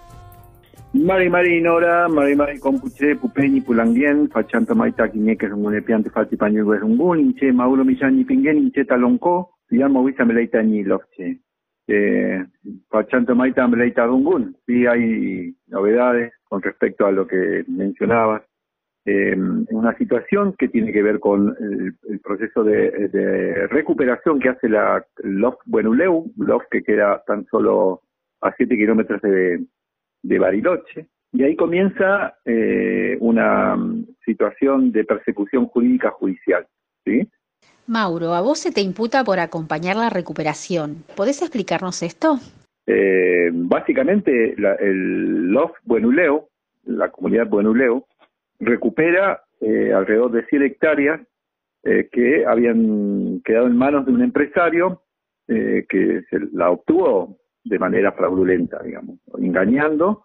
Mari Mari Nora, Mari Mari Compuche, Pupeni Pulangien, Fachanto Maita Quiñeque Rungune Piante Falti Pañu Rungun, Inche Mauro Millán y Pinguen, Inche Talonco, Llamo Vista Meleita Ni Lofche. Eh, Fachanto Maita Meleita Rungun, sí hay novedades con respecto a lo que mencionabas. Eh, una situación que tiene que ver con el, proceso de, de, recuperación que hace la LOF Buenuleu, LOF que queda tan solo a 7 kilómetros de, de Bariloche. Y ahí comienza eh, una situación de persecución jurídica judicial. ¿sí? Mauro, a vos se te imputa por acompañar la recuperación. ¿Podés explicarnos esto? Eh, básicamente, el LOF Buenuleo, la comunidad Buenuleo, recupera eh, alrededor de 100 hectáreas eh, que habían quedado en manos de un empresario eh, que se la obtuvo de manera fraudulenta, digamos, engañando.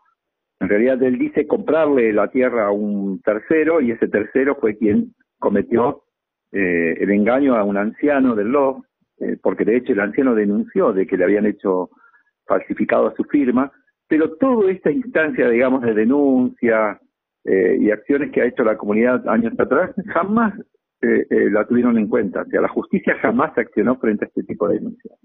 En realidad él dice comprarle la tierra a un tercero y ese tercero fue quien cometió eh, el engaño a un anciano del LOF, porque de hecho el anciano denunció de que le habían hecho falsificado su firma, pero toda esta instancia, digamos, de denuncia y acciones que ha hecho la comunidad años atrás, jamás eh, eh, la tuvieron en cuenta. O sea, la justicia jamás accionó frente a este tipo de denuncias.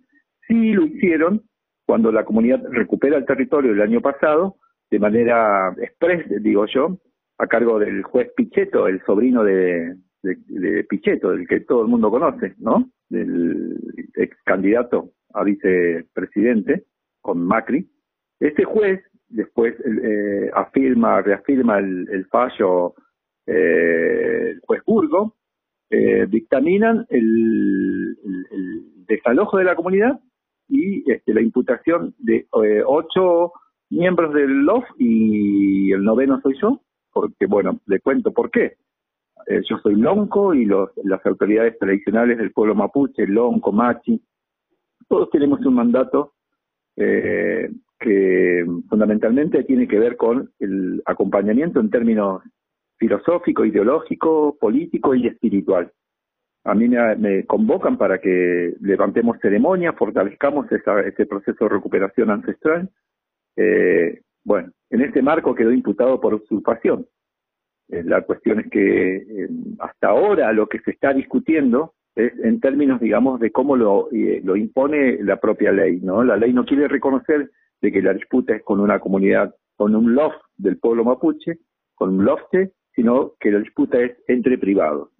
Sí lo hicieron cuando la comunidad recupera el territorio el año pasado, de manera express, digo yo, a cargo del juez Pichetto, el sobrino de, de, Pichetto, del que todo el mundo conoce, ¿no? Del ex candidato a vicepresidente con Macri. Este juez después eh, afirma, reafirma el, fallo el juez Burgo, eh, dictaminan el, desalojo de la comunidad y este, la imputación de eh, ocho miembros del LOF y el noveno soy yo, porque bueno, le cuento por qué. Eh, yo soy Lonco y los, las autoridades tradicionales del pueblo mapuche, Lonco, Machi, todos tenemos un mandato que fundamentalmente tiene que ver con el acompañamiento en términos filosófico, ideológico, político y espiritual. A mí me, convocan para que levantemos ceremonia, fortalezcamos ese proceso de recuperación ancestral. Eh, bueno, en ese marco quedó imputado por usurpación. Eh, la cuestión es que eh, hasta ahora lo que se está discutiendo es en términos, digamos, de cómo lo, lo impone la propia ley, ¿no? La ley no quiere reconocer de que la disputa es con una comunidad, con un loft del pueblo mapuche, con un lofte, sino que la disputa es entre privados.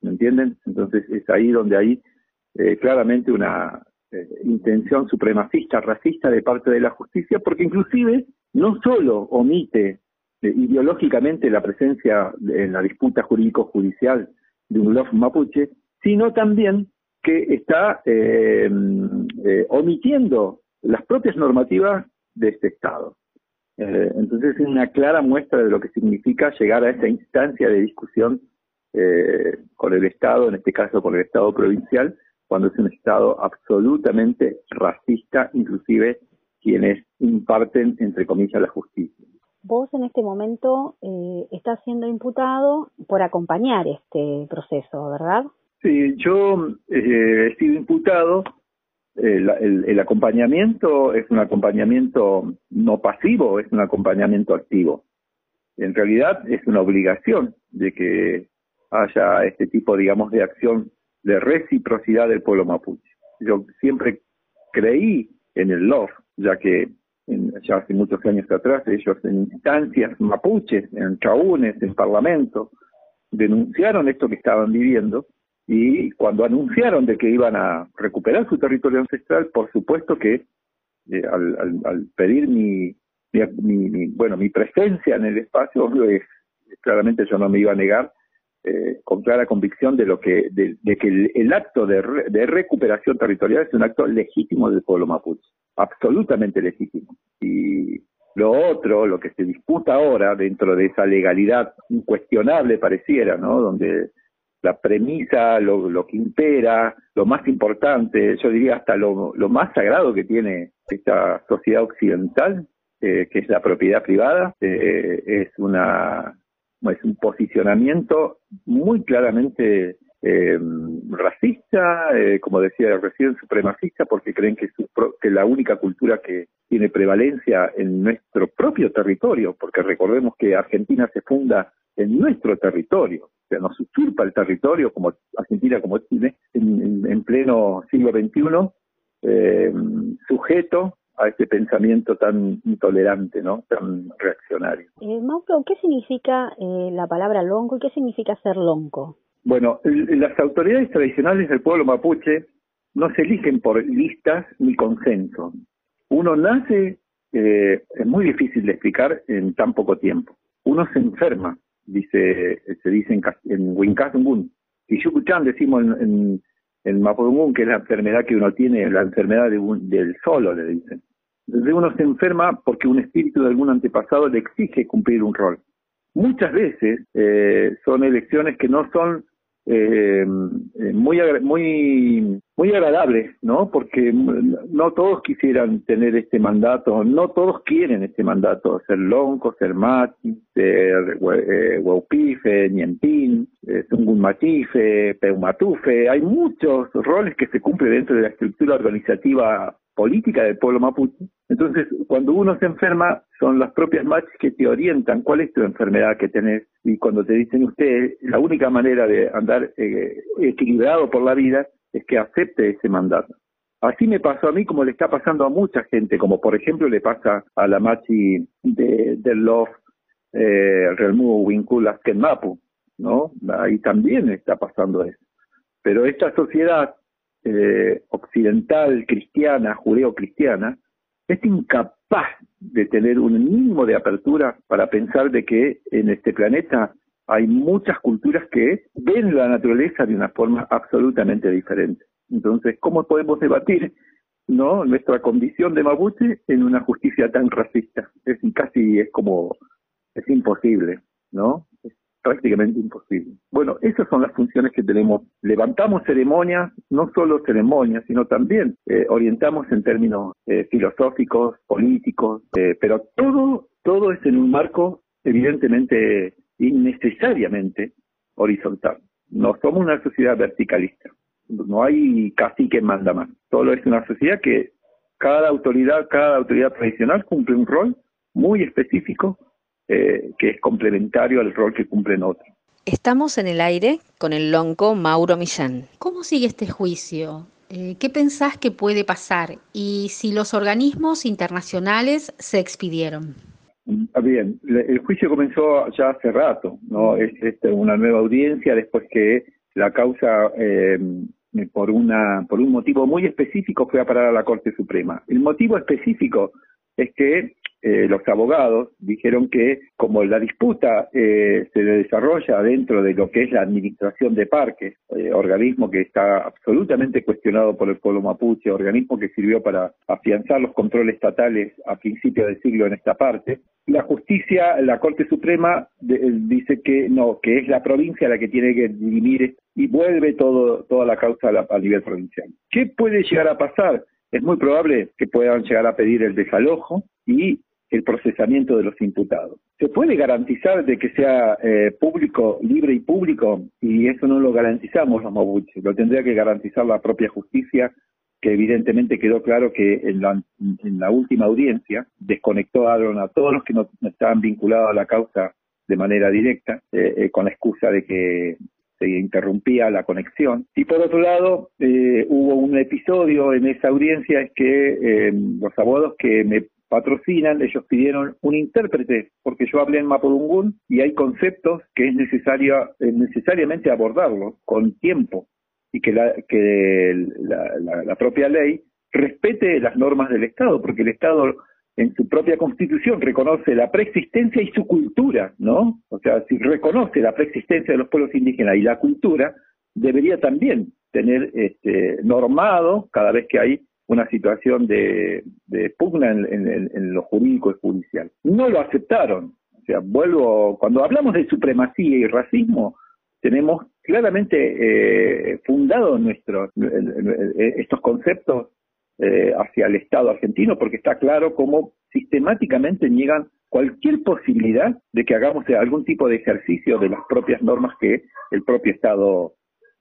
¿Me entienden? Entonces es ahí donde hay eh, claramente una eh, intención supremacista, racista de parte de la justicia, porque inclusive no solo omite eh, ideológicamente la presencia en la disputa jurídico-judicial de un LOF mapuche, sino también que está omitiendo las propias normativas de este Estado. Eh, entonces es una clara muestra de lo que significa llegar a esa instancia de discusión eh, con el Estado, en este caso con el Estado provincial, cuando es un Estado absolutamente racista, inclusive quienes imparten, entre comillas, la justicia. Vos en este momento eh, estás siendo imputado por acompañar este proceso, ¿verdad? Sí, yo he sido imputado el, acompañamiento es un acompañamiento no pasivo, es un acompañamiento activo. En realidad es una obligación de que haya este tipo, digamos, de acción de reciprocidad del pueblo mapuche. Yo siempre creí en el LOF, ya que ya hace muchos años atrás ellos en instancias mapuches, en chaúnes, en parlamento, denunciaron esto que estaban viviendo y cuando anunciaron de que iban a recuperar su territorio ancestral, por supuesto que eh, al, pedir mi, mi, bueno mi presencia en el espacio, claramente yo no me iba a negar eh, con clara convicción de lo que de, que el, acto de, recuperación territorial es un acto legítimo del pueblo mapuche, absolutamente legítimo. Y lo otro, lo que se disputa ahora dentro de esa legalidad incuestionable pareciera, ¿no? Donde la premisa, lo, lo, que impera, lo más importante, yo diría hasta lo, lo más sagrado que tiene esta sociedad occidental, eh, que es la propiedad privada, eh, es una es un posicionamiento muy claramente eh, racista, como decía recién, supremacista, porque creen que, su, que la única cultura que tiene prevalencia en nuestro propio territorio, porque recordemos que Argentina se funda en nuestro territorio, o sea, nos usurpa el territorio como Argentina, como Chile, en, pleno siglo XXI, eh, sujeto a este pensamiento tan intolerante, ¿no? tan reaccionario. Eh, Mauro, ¿qué significa eh, la palabra lonco y qué significa ser lonco? Bueno, las autoridades tradicionales del pueblo mapuche no se eligen por listas ni consenso. Uno nace, eh, es muy difícil de explicar en tan poco tiempo. Uno se enferma, dice, se dice en, en Y Yukuchan decimos en, en, en que es la enfermedad que uno tiene, la enfermedad del solo, le dicen. Entonces uno se enferma porque un espíritu de algún antepasado le exige cumplir un rol. Muchas veces eh, son elecciones que no son eh, muy, muy, muy agradable, ¿no? Porque no todos quisieran tener este mandato, no todos quieren este mandato, ser lonco, ser mati, ser eh, nientín, eh, matife, peumatufe, hay muchos roles que se cumplen dentro de la estructura organizativa política del pueblo mapuche. Entonces, cuando uno se enferma, son las propias machis que te orientan cuál es tu enfermedad que tenés. Y cuando te dicen ustedes, la única manera de andar eh, equilibrado por la vida es que acepte ese mandato. Así me pasó a mí como le está pasando a mucha gente, como por ejemplo le pasa a la machi de, del Love, eh, Relmu Winkula Mapu, ¿no? Ahí también está pasando eso. Pero esta sociedad eh, occidental, cristiana, judeo-cristiana, es incapaz de tener un mínimo de apertura para pensar de que en este planeta hay muchas culturas que ven la naturaleza de una forma absolutamente diferente. Entonces, ¿cómo podemos debatir no nuestra condición de mapuche en una justicia tan racista? Es casi es como es imposible, ¿no? Prácticamente imposible. Bueno, esas son las funciones que tenemos. Levantamos ceremonias, no solo ceremonias, sino también eh, orientamos en términos eh, filosóficos, políticos, eh, pero todo, todo es en un marco evidentemente innecesariamente horizontal. No somos una sociedad verticalista. No hay cacique manda más. Solo es una sociedad que cada autoridad, cada autoridad tradicional cumple un rol muy específico eh, que es complementario al rol que cumplen otros. Estamos en el aire con el lonco Mauro Millán. ¿Cómo sigue este juicio? Eh, ¿Qué pensás que puede pasar? Y si los organismos internacionales se expidieron. Ah, bien, el juicio comenzó ya hace rato, ¿no? Es, una nueva audiencia después que la causa eh, por una por un motivo muy específico fue a parar a la Corte Suprema. El motivo específico es que eh, los abogados dijeron que como la disputa eh, se desarrolla dentro de lo que es la administración de parques, eh, organismo que está absolutamente cuestionado por el pueblo mapuche, organismo que sirvió para afianzar los controles estatales a principios del siglo en esta parte, la justicia, la Corte Suprema dice que no, que es la provincia la que tiene que dirimir y vuelve todo, toda la causa a nivel provincial. ¿Qué puede llegar a pasar? Es muy probable que puedan llegar a pedir el desalojo y el procesamiento de los imputados. ¿Se puede garantizar de que sea eh, público, libre y público? Y eso no lo garantizamos los mapuches, lo tendría que garantizar la propia justicia, que evidentemente quedó claro que en la, última audiencia desconectó a, a todos los que no, estaban vinculados a la causa de manera directa, eh, eh, con la excusa de que se interrumpía la conexión. Y por otro lado, hubo un episodio en esa audiencia es que los abogados que me patrocinan, ellos pidieron un intérprete, porque yo hablé en Mapudungún y hay conceptos que es necesario, necesariamente abordarlos con tiempo y que, la, que la, propia ley respete las normas del Estado, porque el Estado en su propia constitución reconoce la preexistencia y su cultura, ¿no? O sea, si reconoce la preexistencia de los pueblos indígenas y la cultura, debería también tener este, normado cada vez que hay una situación de, pugna en, lo jurídico y judicial. No lo aceptaron. O sea, vuelvo, cuando hablamos de supremacía y racismo, tenemos claramente eh, fundados nuestros, estos conceptos eh, hacia el Estado argentino, porque está claro cómo sistemáticamente niegan cualquier posibilidad de que hagamos algún tipo de ejercicio de las propias normas que el propio Estado,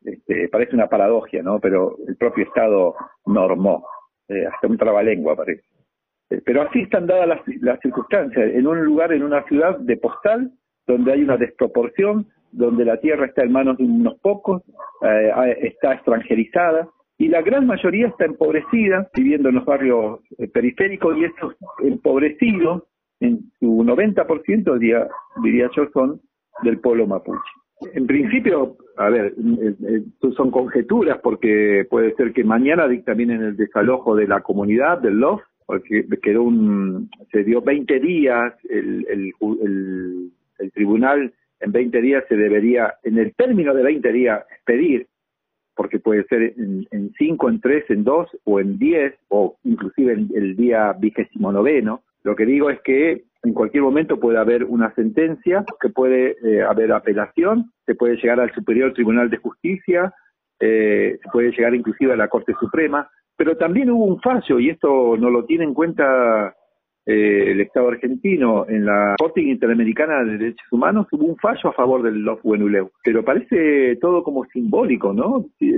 este, parece una paradoja, ¿no? Pero el propio Estado normó. Eh, hasta un trabalengua parece. Eh, pero así están dadas las, circunstancias. En un lugar, en una ciudad de postal, donde hay una desproporción, donde la tierra está en manos de unos pocos, eh, está extranjerizada, y la gran mayoría está empobrecida, viviendo en los barrios periféricos, y estos empobrecidos, en su 90% diría, diría yo, son del pueblo mapuche. En principio, a ver, eh, eh, son conjeturas porque puede ser que mañana dictaminen el desalojo de la comunidad, del LOF, porque quedó un, se dio 20 días, el, el, el, tribunal en 20 días se debería, en el término de 20 días, pedir, porque puede ser en 5, en 3, en 2 o en 10, o inclusive el, el día vigésimo noveno. Lo que digo es que en cualquier momento puede haber una sentencia, que puede eh, haber apelación, se puede llegar al Superior Tribunal de Justicia, eh, se puede llegar inclusive a la Corte Suprema, pero también hubo un fallo, y esto no lo tiene en cuenta eh, el Estado argentino en la Corte Interamericana de Derechos Humanos, hubo un fallo a favor del Love Wenuleu, pero parece todo como simbólico, ¿no? Y,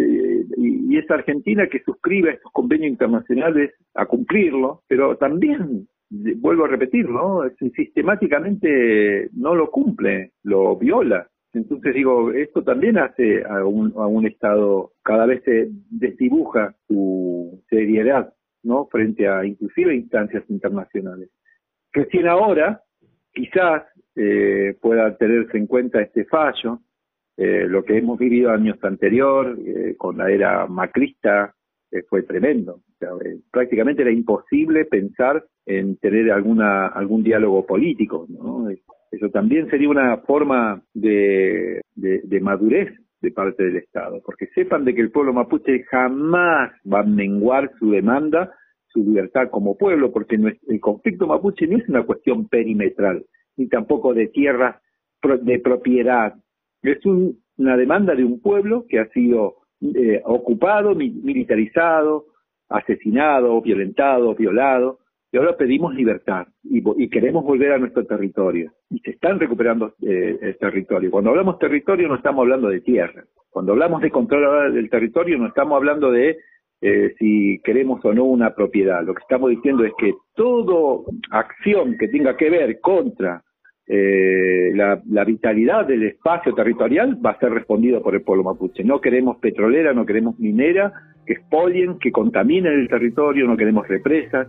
y es Argentina que suscribe a estos convenios internacionales a cumplirlo, pero también vuelvo a repetir, ¿no? Sistemáticamente no lo cumple, lo viola. Entonces digo, esto también hace a un, a un Estado, cada vez se desdibuja su seriedad, ¿no? Frente a inclusive instancias internacionales. Recién ahora, quizás eh, pueda tenerse en cuenta este fallo, eh, lo que hemos vivido años anterior, eh, con la era macrista, fue tremendo. prácticamente era imposible pensar en tener alguna algún diálogo político. ¿no? Eso también sería una forma de, de, madurez de parte del Estado, porque sepan de que el pueblo mapuche jamás va a menguar su demanda, su libertad como pueblo, porque el conflicto mapuche no es una cuestión perimetral, ni tampoco de tierras de propiedad. Es una demanda de un pueblo que ha sido eh, ocupado, militarizado, asesinado, violentado, violado, ahora pedimos libertad y, queremos volver a nuestro territorio. Y se están recuperando eh, el territorio. Cuando hablamos territorio no estamos hablando de tierra. Cuando hablamos de control del territorio no estamos hablando de eh, si queremos o no una propiedad. Lo que estamos diciendo es que toda acción que tenga que ver contra eh, la, la, vitalidad del espacio territorial va a ser respondido por el pueblo mapuche. No queremos petrolera, no queremos minera, que expolien, que contaminen el territorio, no queremos represas,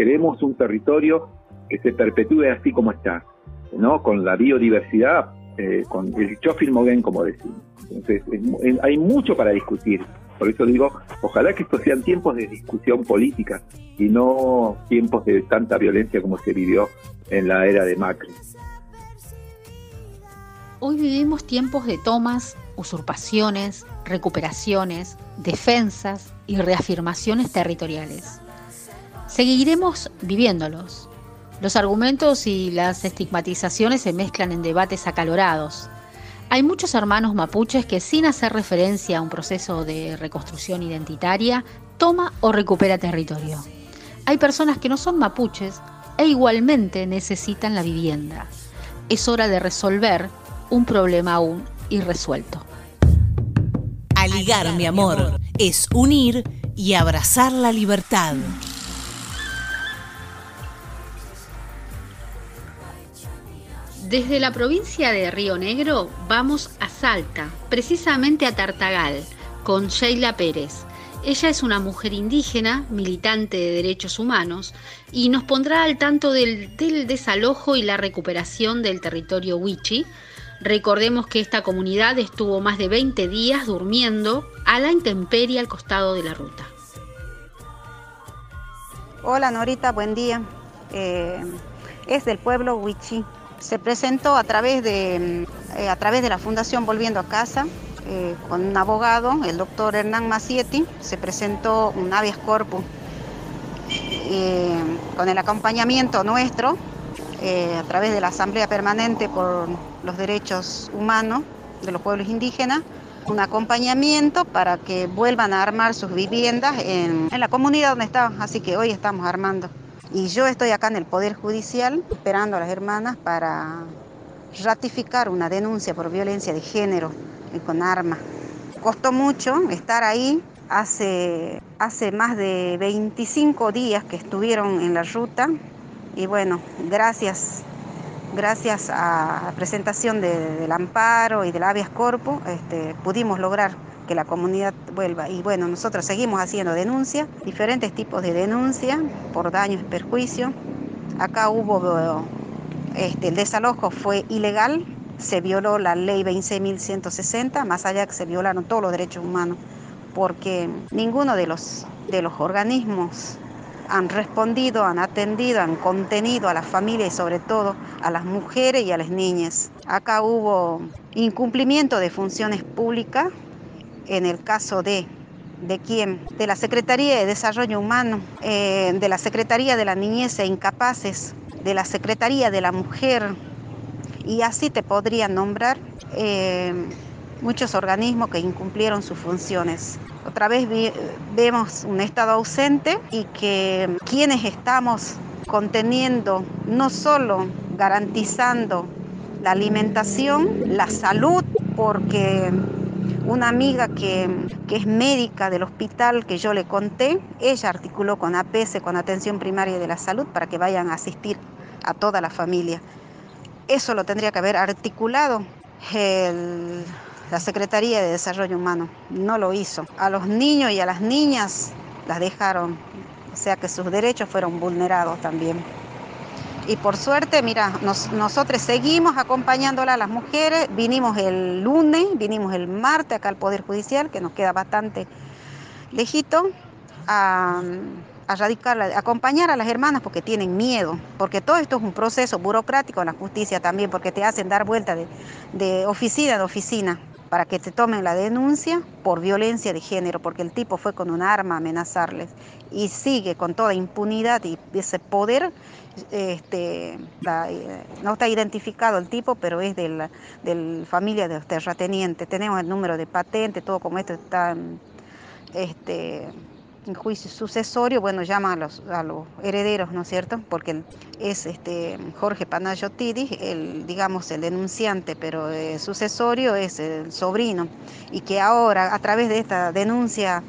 queremos un territorio que se perpetúe así como está, ¿no? Con la biodiversidad, eh, con el chofilmogen, como decimos. Entonces, hay mucho para discutir. Por eso digo, ojalá que estos sean tiempos de discusión política y no tiempos de tanta violencia como se vivió en la era de Macri. Hoy vivimos tiempos de tomas, usurpaciones, recuperaciones, defensas y reafirmaciones territoriales. Seguiremos viviéndolos. Los argumentos y las estigmatizaciones se mezclan en debates acalorados. Hay muchos hermanos mapuches que sin hacer referencia a un proceso de reconstrucción identitaria, toma o recupera territorio. Hay personas que no son mapuches e igualmente necesitan la vivienda. Es hora de resolver un problema aún irresuelto. Aligar, mi amor, es unir y abrazar la libertad. Desde la provincia de Río Negro vamos a Salta, precisamente a Tartagal, con Sheila Pérez. Ella es una mujer indígena, militante de derechos humanos, y nos pondrá al tanto del, desalojo y la recuperación del territorio Wichi, Recordemos que esta comunidad estuvo más de 20 días durmiendo a la intemperie al costado de la ruta. Hola Norita, buen día. Eh, es del pueblo Huichi. Se presentó a través de, eh, a través de la Fundación Volviendo a Casa eh, con un abogado, el doctor Hernán Macietti. Se presentó un habeas corpus con el acompañamiento nuestro eh, a través de la Asamblea Permanente por los Derechos Humanos de los Pueblos Indígenas, un acompañamiento para que vuelvan a armar sus viviendas en, la comunidad donde estaban, así que hoy estamos armando. Y yo estoy acá en el Poder Judicial esperando a las hermanas para ratificar una denuncia por violencia de género con armas. Costó mucho estar ahí, hace, hace más de 25 días que estuvieron en la ruta, y bueno, gracias, gracias a la presentación del amparo y del habeas corpus, este, pudimos lograr que la comunidad vuelva. Y bueno, nosotros seguimos haciendo denuncias, diferentes tipos de denuncias por daños y perjuicios. Acá hubo, este, el desalojo fue ilegal, se violó la ley 26.160, más allá que se violaron todos los derechos humanos, porque ninguno de los, de los organismos han respondido, han atendido, han contenido a las familias y sobre todo a las mujeres y a las niñas. Acá hubo incumplimiento de funciones públicas en el caso de ¿De quién? De la Secretaría de Desarrollo Humano, eh, de la Secretaría de la Niñez e Incapaces. de la Secretaría de la Mujer, y así te podría nombrar eh, muchos organismos que incumplieron sus funciones. Otra vez vemos un Estado ausente y que quienes estamos conteniendo, no solo garantizando la alimentación, la salud, porque una amiga que, es médica del hospital que yo le conté, ella articuló con APS, con Atención Primaria de la Salud, para que vayan a asistir a toda la familia. Eso lo tendría que haber articulado la Secretaría de Desarrollo Humano no lo hizo. A los niños y a las niñas las dejaron, o sea que sus derechos fueron vulnerados también. Y por suerte, mira, nosotros seguimos acompañándola a las mujeres. Vinimos el lunes, vinimos el martes acá al Poder Judicial, que nos queda bastante lejito, a, a radicar, acompañar a las hermanas porque tienen miedo, porque todo esto es un proceso burocrático en la justicia también, porque te hacen dar vuelta de, de oficina en oficina para que te tomen la denuncia por violencia de género, porque el tipo fue con un arma a amenazarles y sigue con toda impunidad y ese poder. Este, eh, no está identificado el tipo, pero es de la del familia de los terratenientes. Tenemos el número de patente, todo como esto está este, en juicio sucesorio, bueno, llama a los, a los herederos, ¿no es cierto? Porque es este Jorge Panayotidi, el, digamos, el denunciante, pero el sucesorio es el sobrino. Y que ahora, a través de esta denuncia,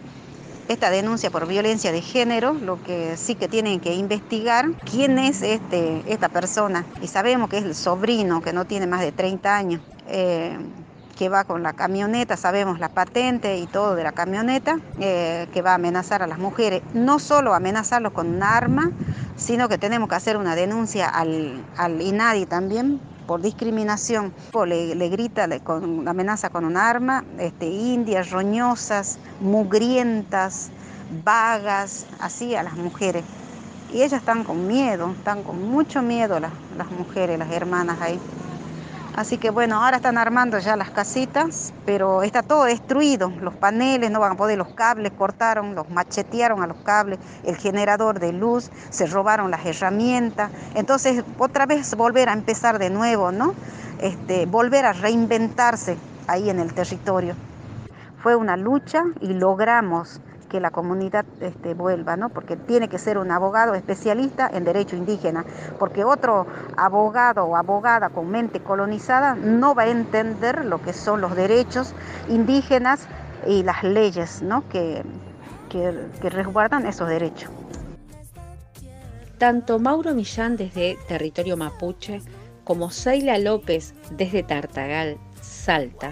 esta denuncia por violencia de género, lo que sí que tienen que investigar quién es este, esta persona. Y sabemos que es el sobrino, que no tiene más de 30 años. Eh, que va con la camioneta, sabemos la patente y todo de la camioneta, eh, que va a amenazar a las mujeres. No solo amenazarlos con un arma, sino que tenemos que hacer una denuncia al, al INADI también por discriminación. Le, le grita le, amenaza con un arma, este, indias, roñosas, mugrientas, vagas, así a las mujeres. Y ellas están con miedo, están con mucho miedo las, las mujeres, las hermanas ahí. Así que bueno, ahora están armando ya las casitas, pero está todo destruido. Los paneles no van a poder, los cables cortaron, los machetearon a los cables, el generador de luz, se robaron las herramientas. Entonces, otra vez volver a empezar de nuevo, ¿no? Este, volver a reinventarse ahí en el territorio. Fue una lucha y logramos que la comunidad este, vuelva, ¿no? Porque tiene que ser un abogado especialista en derecho indígena, porque otro abogado o abogada con mente colonizada no va a entender lo que son los derechos indígenas y las leyes, ¿no? Que, que, resguardan esos derechos. Tanto Mauro Millán desde territorio mapuche como Seila López desde Tartagal, Salta,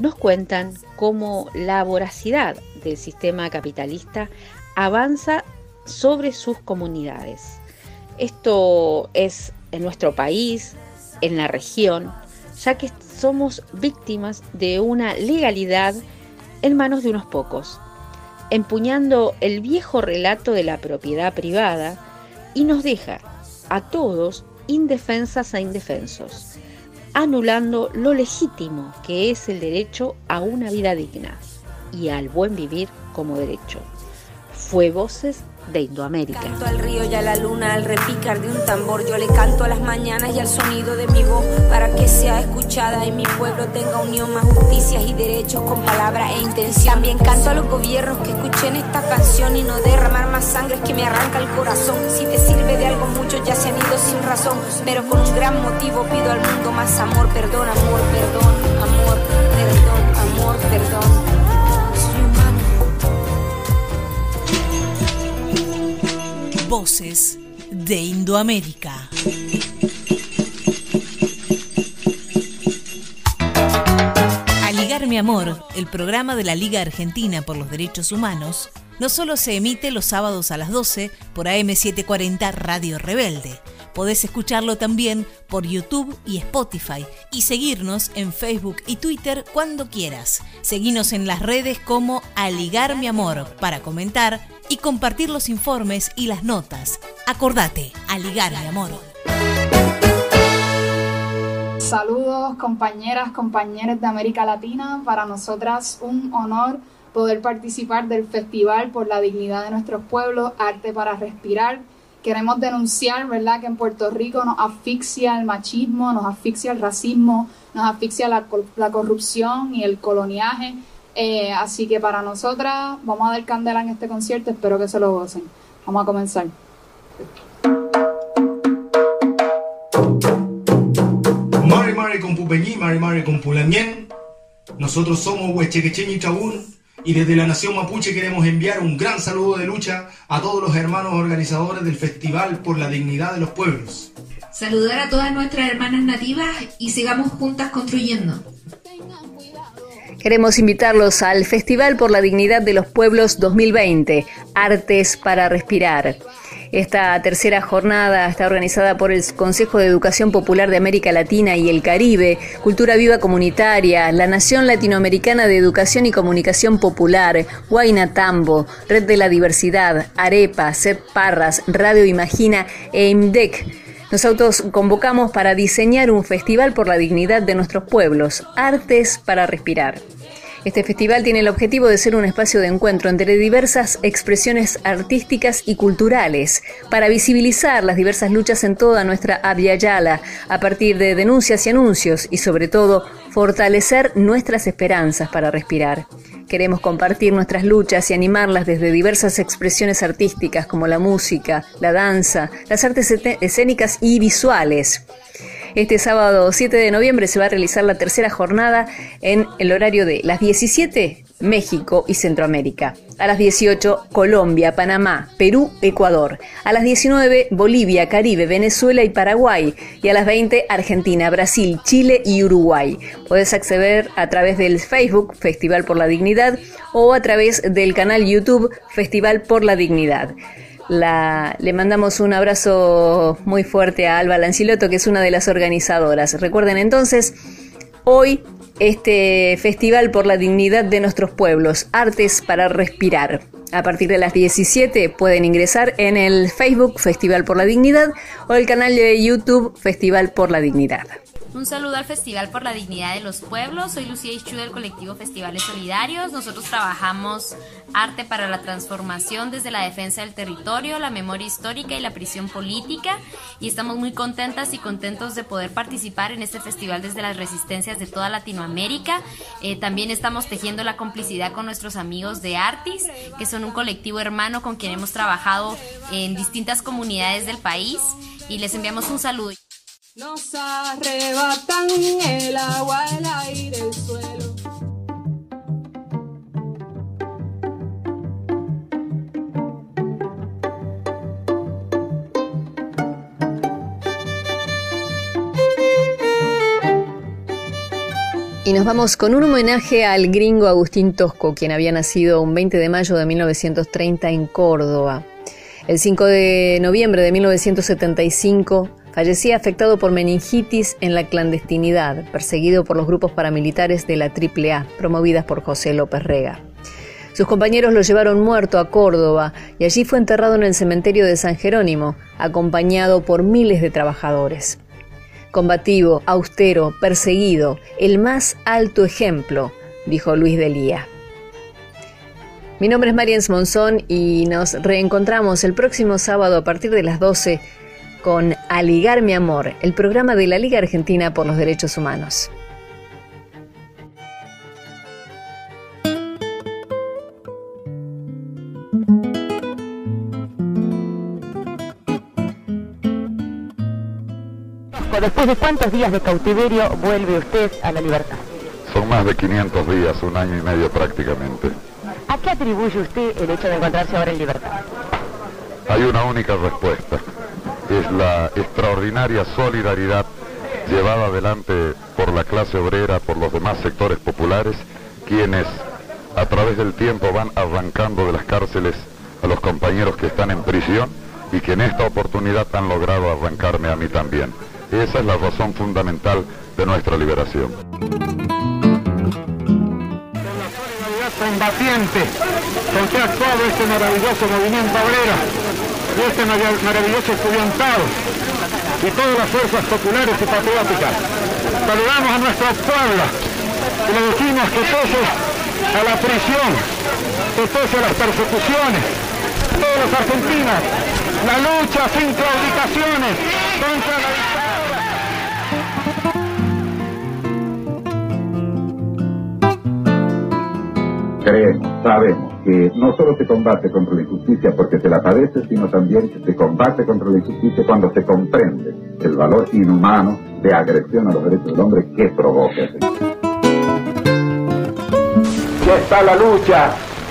nos cuentan cómo la voracidad del sistema capitalista avanza sobre sus comunidades. Esto es en nuestro país, en la región, ya que somos víctimas de una legalidad en manos de unos pocos, empuñando el viejo relato de la propiedad privada y nos deja a todos indefensas e indefensos, anulando lo legítimo que es el derecho a una vida digna y al buen vivir como derecho. Fue Voces de Indoamérica. Canto al río y a la luna, al repicar de un tambor. Yo le canto a las mañanas y al sonido de mi voz para que sea escuchada y mi pueblo tenga unión, más justicias y derechos con palabra e intención. También canto a los gobiernos que escuchen esta canción y no derramar más sangre que me arranca el corazón. Si te sirve de algo, muchos ya se han ido sin razón, pero con un gran motivo pido al mundo más amor, perdón, amor, perdón, amor, perdón, amor, perdón. Voces de Indoamérica. Aligar mi amor, el programa de la Liga Argentina por los Derechos Humanos, no solo se emite los sábados a las 12 por AM740 Radio Rebelde, podés escucharlo también por YouTube y Spotify y seguirnos en Facebook y Twitter cuando quieras. Seguinos en las redes como Aligar mi amor para comentar y compartir los informes y las notas. Acordate, Aligar mi amor. Saludos compañeras, compañeros de América Latina. Para nosotras un honor poder participar del Festival por la Dignidad de Nuestros Pueblos, Arte para Respirar queremos denunciar, ¿verdad?, que en Puerto Rico nos asfixia el machismo, nos asfixia el racismo, nos asfixia la, la corrupción y el coloniaje. Eh, así que para nosotras, vamos a dar candela en este concierto, espero que se lo gocen. Vamos a comenzar. Mari Mari con Pupeñí, Mari Mari con Pulamien. Nosotros somos Huechequecheño y Chabún y desde la Nación Mapuche queremos enviar un gran saludo de lucha a todos los hermanos organizadores del Festival por la Dignidad de los Pueblos. Saludar a todas nuestras hermanas nativas y sigamos juntas construyendo. Queremos invitarlos al Festival por la Dignidad de los Pueblos 2020, Artes para Respirar. Esta tercera jornada está organizada por el Consejo de Educación Popular de América Latina y el Caribe, Cultura Viva Comunitaria, la Nación Latinoamericana de Educación y Comunicación Popular, Huayna Tambo, Red de la Diversidad, Arepa, CEP Parras, Radio Imagina e IMDEC. Nos autoconvocamos para diseñar un festival por la dignidad de nuestros pueblos, Artes para Respirar. Este festival tiene el objetivo de ser un espacio de encuentro entre diversas expresiones artísticas y culturales, para visibilizar las diversas luchas en toda nuestra Yala, a partir de denuncias y anuncios, y sobre todo, fortalecer nuestras esperanzas para respirar. Queremos compartir nuestras luchas y animarlas desde diversas expresiones artísticas como la música, la danza, las artes escénicas y visuales. Este sábado 7 de noviembre se va a realizar la tercera jornada en el horario de las 17 México y Centroamérica. A las 18, Colombia, Panamá, Perú, Ecuador. A las 19, Bolivia, Caribe, Venezuela y Paraguay. Y a las 20, Argentina, Brasil, Chile y Uruguay. Puedes acceder a través del Facebook Festival por la Dignidad o a través del canal YouTube Festival por la Dignidad le mandamos un abrazo muy fuerte a Alba Lanciloto, que es una de las organizadoras. Recuerden entonces, hoy este Festival por la Dignidad de nuestros pueblos, Artes para Respirar. A partir de las 17 pueden ingresar en el Facebook Festival por la Dignidad o el canal de YouTube Festival por la Dignidad. Un saludo al Festival por la Dignidad de los Pueblos. Soy Lucía Ichu del colectivo Festivales Solidarios. Nosotros trabajamos arte para la transformación desde la defensa del territorio, la memoria histórica y la prisión política. Y estamos muy contentas y contentos de poder participar en este festival desde las resistencias de toda Latinoamérica. Eh, también estamos tejiendo la complicidad con nuestros amigos de Artis, que son un colectivo hermano con quien hemos trabajado en distintas comunidades del país. Y les enviamos un saludo. Nos arrebatan el agua, el aire, el suelo. Y nos vamos con un homenaje al gringo Agustín Tosco, quien había nacido un 20 de mayo de 1930 en Córdoba. El 5 de noviembre de 1975 Fallecía afectado por meningitis en la clandestinidad, perseguido por los grupos paramilitares de la AAA, promovidas por José López Rega. Sus compañeros lo llevaron muerto a Córdoba y allí fue enterrado en el cementerio de San Jerónimo, acompañado por miles de trabajadores. Combativo, austero, perseguido, el más alto ejemplo, dijo Luis Delía. Mi nombre es Mariens Monzón y nos reencontramos el próximo sábado a partir de las 12 con Aligar mi amor, el programa de la Liga Argentina por los Derechos Humanos. Después de cuántos días de cautiverio vuelve usted a la libertad? Son más de 500 días, un año y medio prácticamente. ¿A qué atribuye usted el hecho de encontrarse ahora en libertad? Hay una única respuesta es la extraordinaria solidaridad llevada adelante por la clase obrera, por los demás sectores populares, quienes a través del tiempo van arrancando de las cárceles a los compañeros que están en prisión y que en esta oportunidad han logrado arrancarme a mí también. Esa es la razón fundamental de nuestra liberación. la solidaridad combatiente con que ha actuado este maravilloso movimiento obrero y este maravilloso estudiantado y todas las fuerzas populares y patrióticas. Saludamos a nuestro pueblo y le decimos que pese a la prisión, que pese a las persecuciones, todos los argentinos. La lucha sin claudicaciones contra la dictadura. Creemos, sabemos que no solo se combate contra la injusticia porque se la padece, sino también se combate contra la injusticia cuando se comprende el valor inhumano de agresión a los derechos del hombre que provoca. Ya está la lucha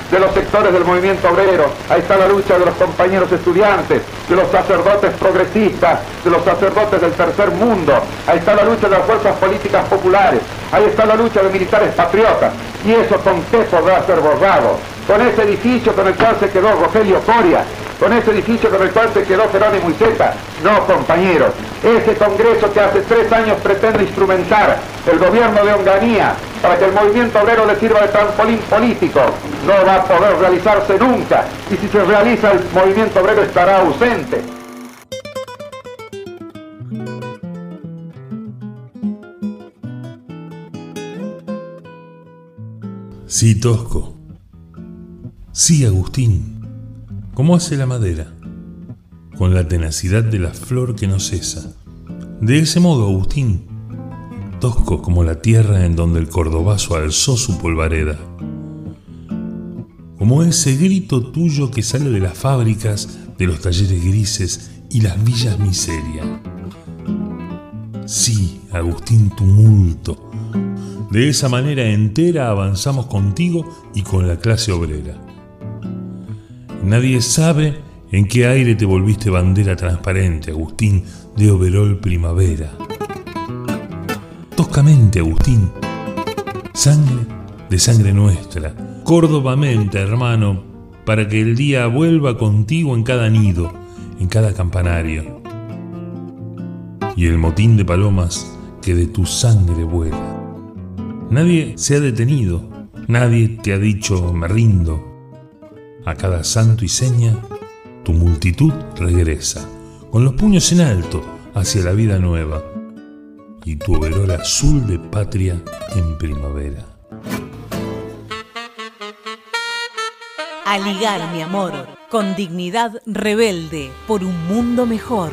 de los sectores del movimiento obrero, ahí está la lucha de los compañeros estudiantes, de los sacerdotes progresistas, de los sacerdotes del tercer mundo, ahí está la lucha de las fuerzas políticas populares, ahí está la lucha de militares patriotas, y eso con qué podrá ser borrado, con ese edificio con el cual se quedó Rogelio Coria, con ese edificio con el cual se quedó Jerónimo Iseta. No, compañeros, ese Congreso que hace tres años pretende instrumentar el gobierno de Onganía para que el movimiento obrero le sirva de trampolín político, no va a poder realizarse nunca. Y si se realiza, el movimiento obrero estará ausente. Sí, Tosco. Sí, Agustín. ¿Cómo hace la madera? Con la tenacidad de la flor que no cesa. De ese modo, Agustín, tosco como la tierra en donde el cordobazo alzó su polvareda. Como ese grito tuyo que sale de las fábricas, de los talleres grises y las villas miseria. Sí, Agustín, tumulto. De esa manera entera avanzamos contigo y con la clase obrera. Nadie sabe en qué aire te volviste bandera transparente, Agustín, de overol primavera. Toscamente, Agustín. Sangre de sangre nuestra. Córdobamente, hermano, para que el día vuelva contigo en cada nido, en cada campanario. Y el motín de palomas que de tu sangre vuela. Nadie se ha detenido, nadie te ha dicho me rindo. A cada santo y seña, tu multitud regresa, con los puños en alto, hacia la vida nueva, y tu overol azul de patria en primavera. A ligar, mi amor, con dignidad rebelde por un mundo mejor.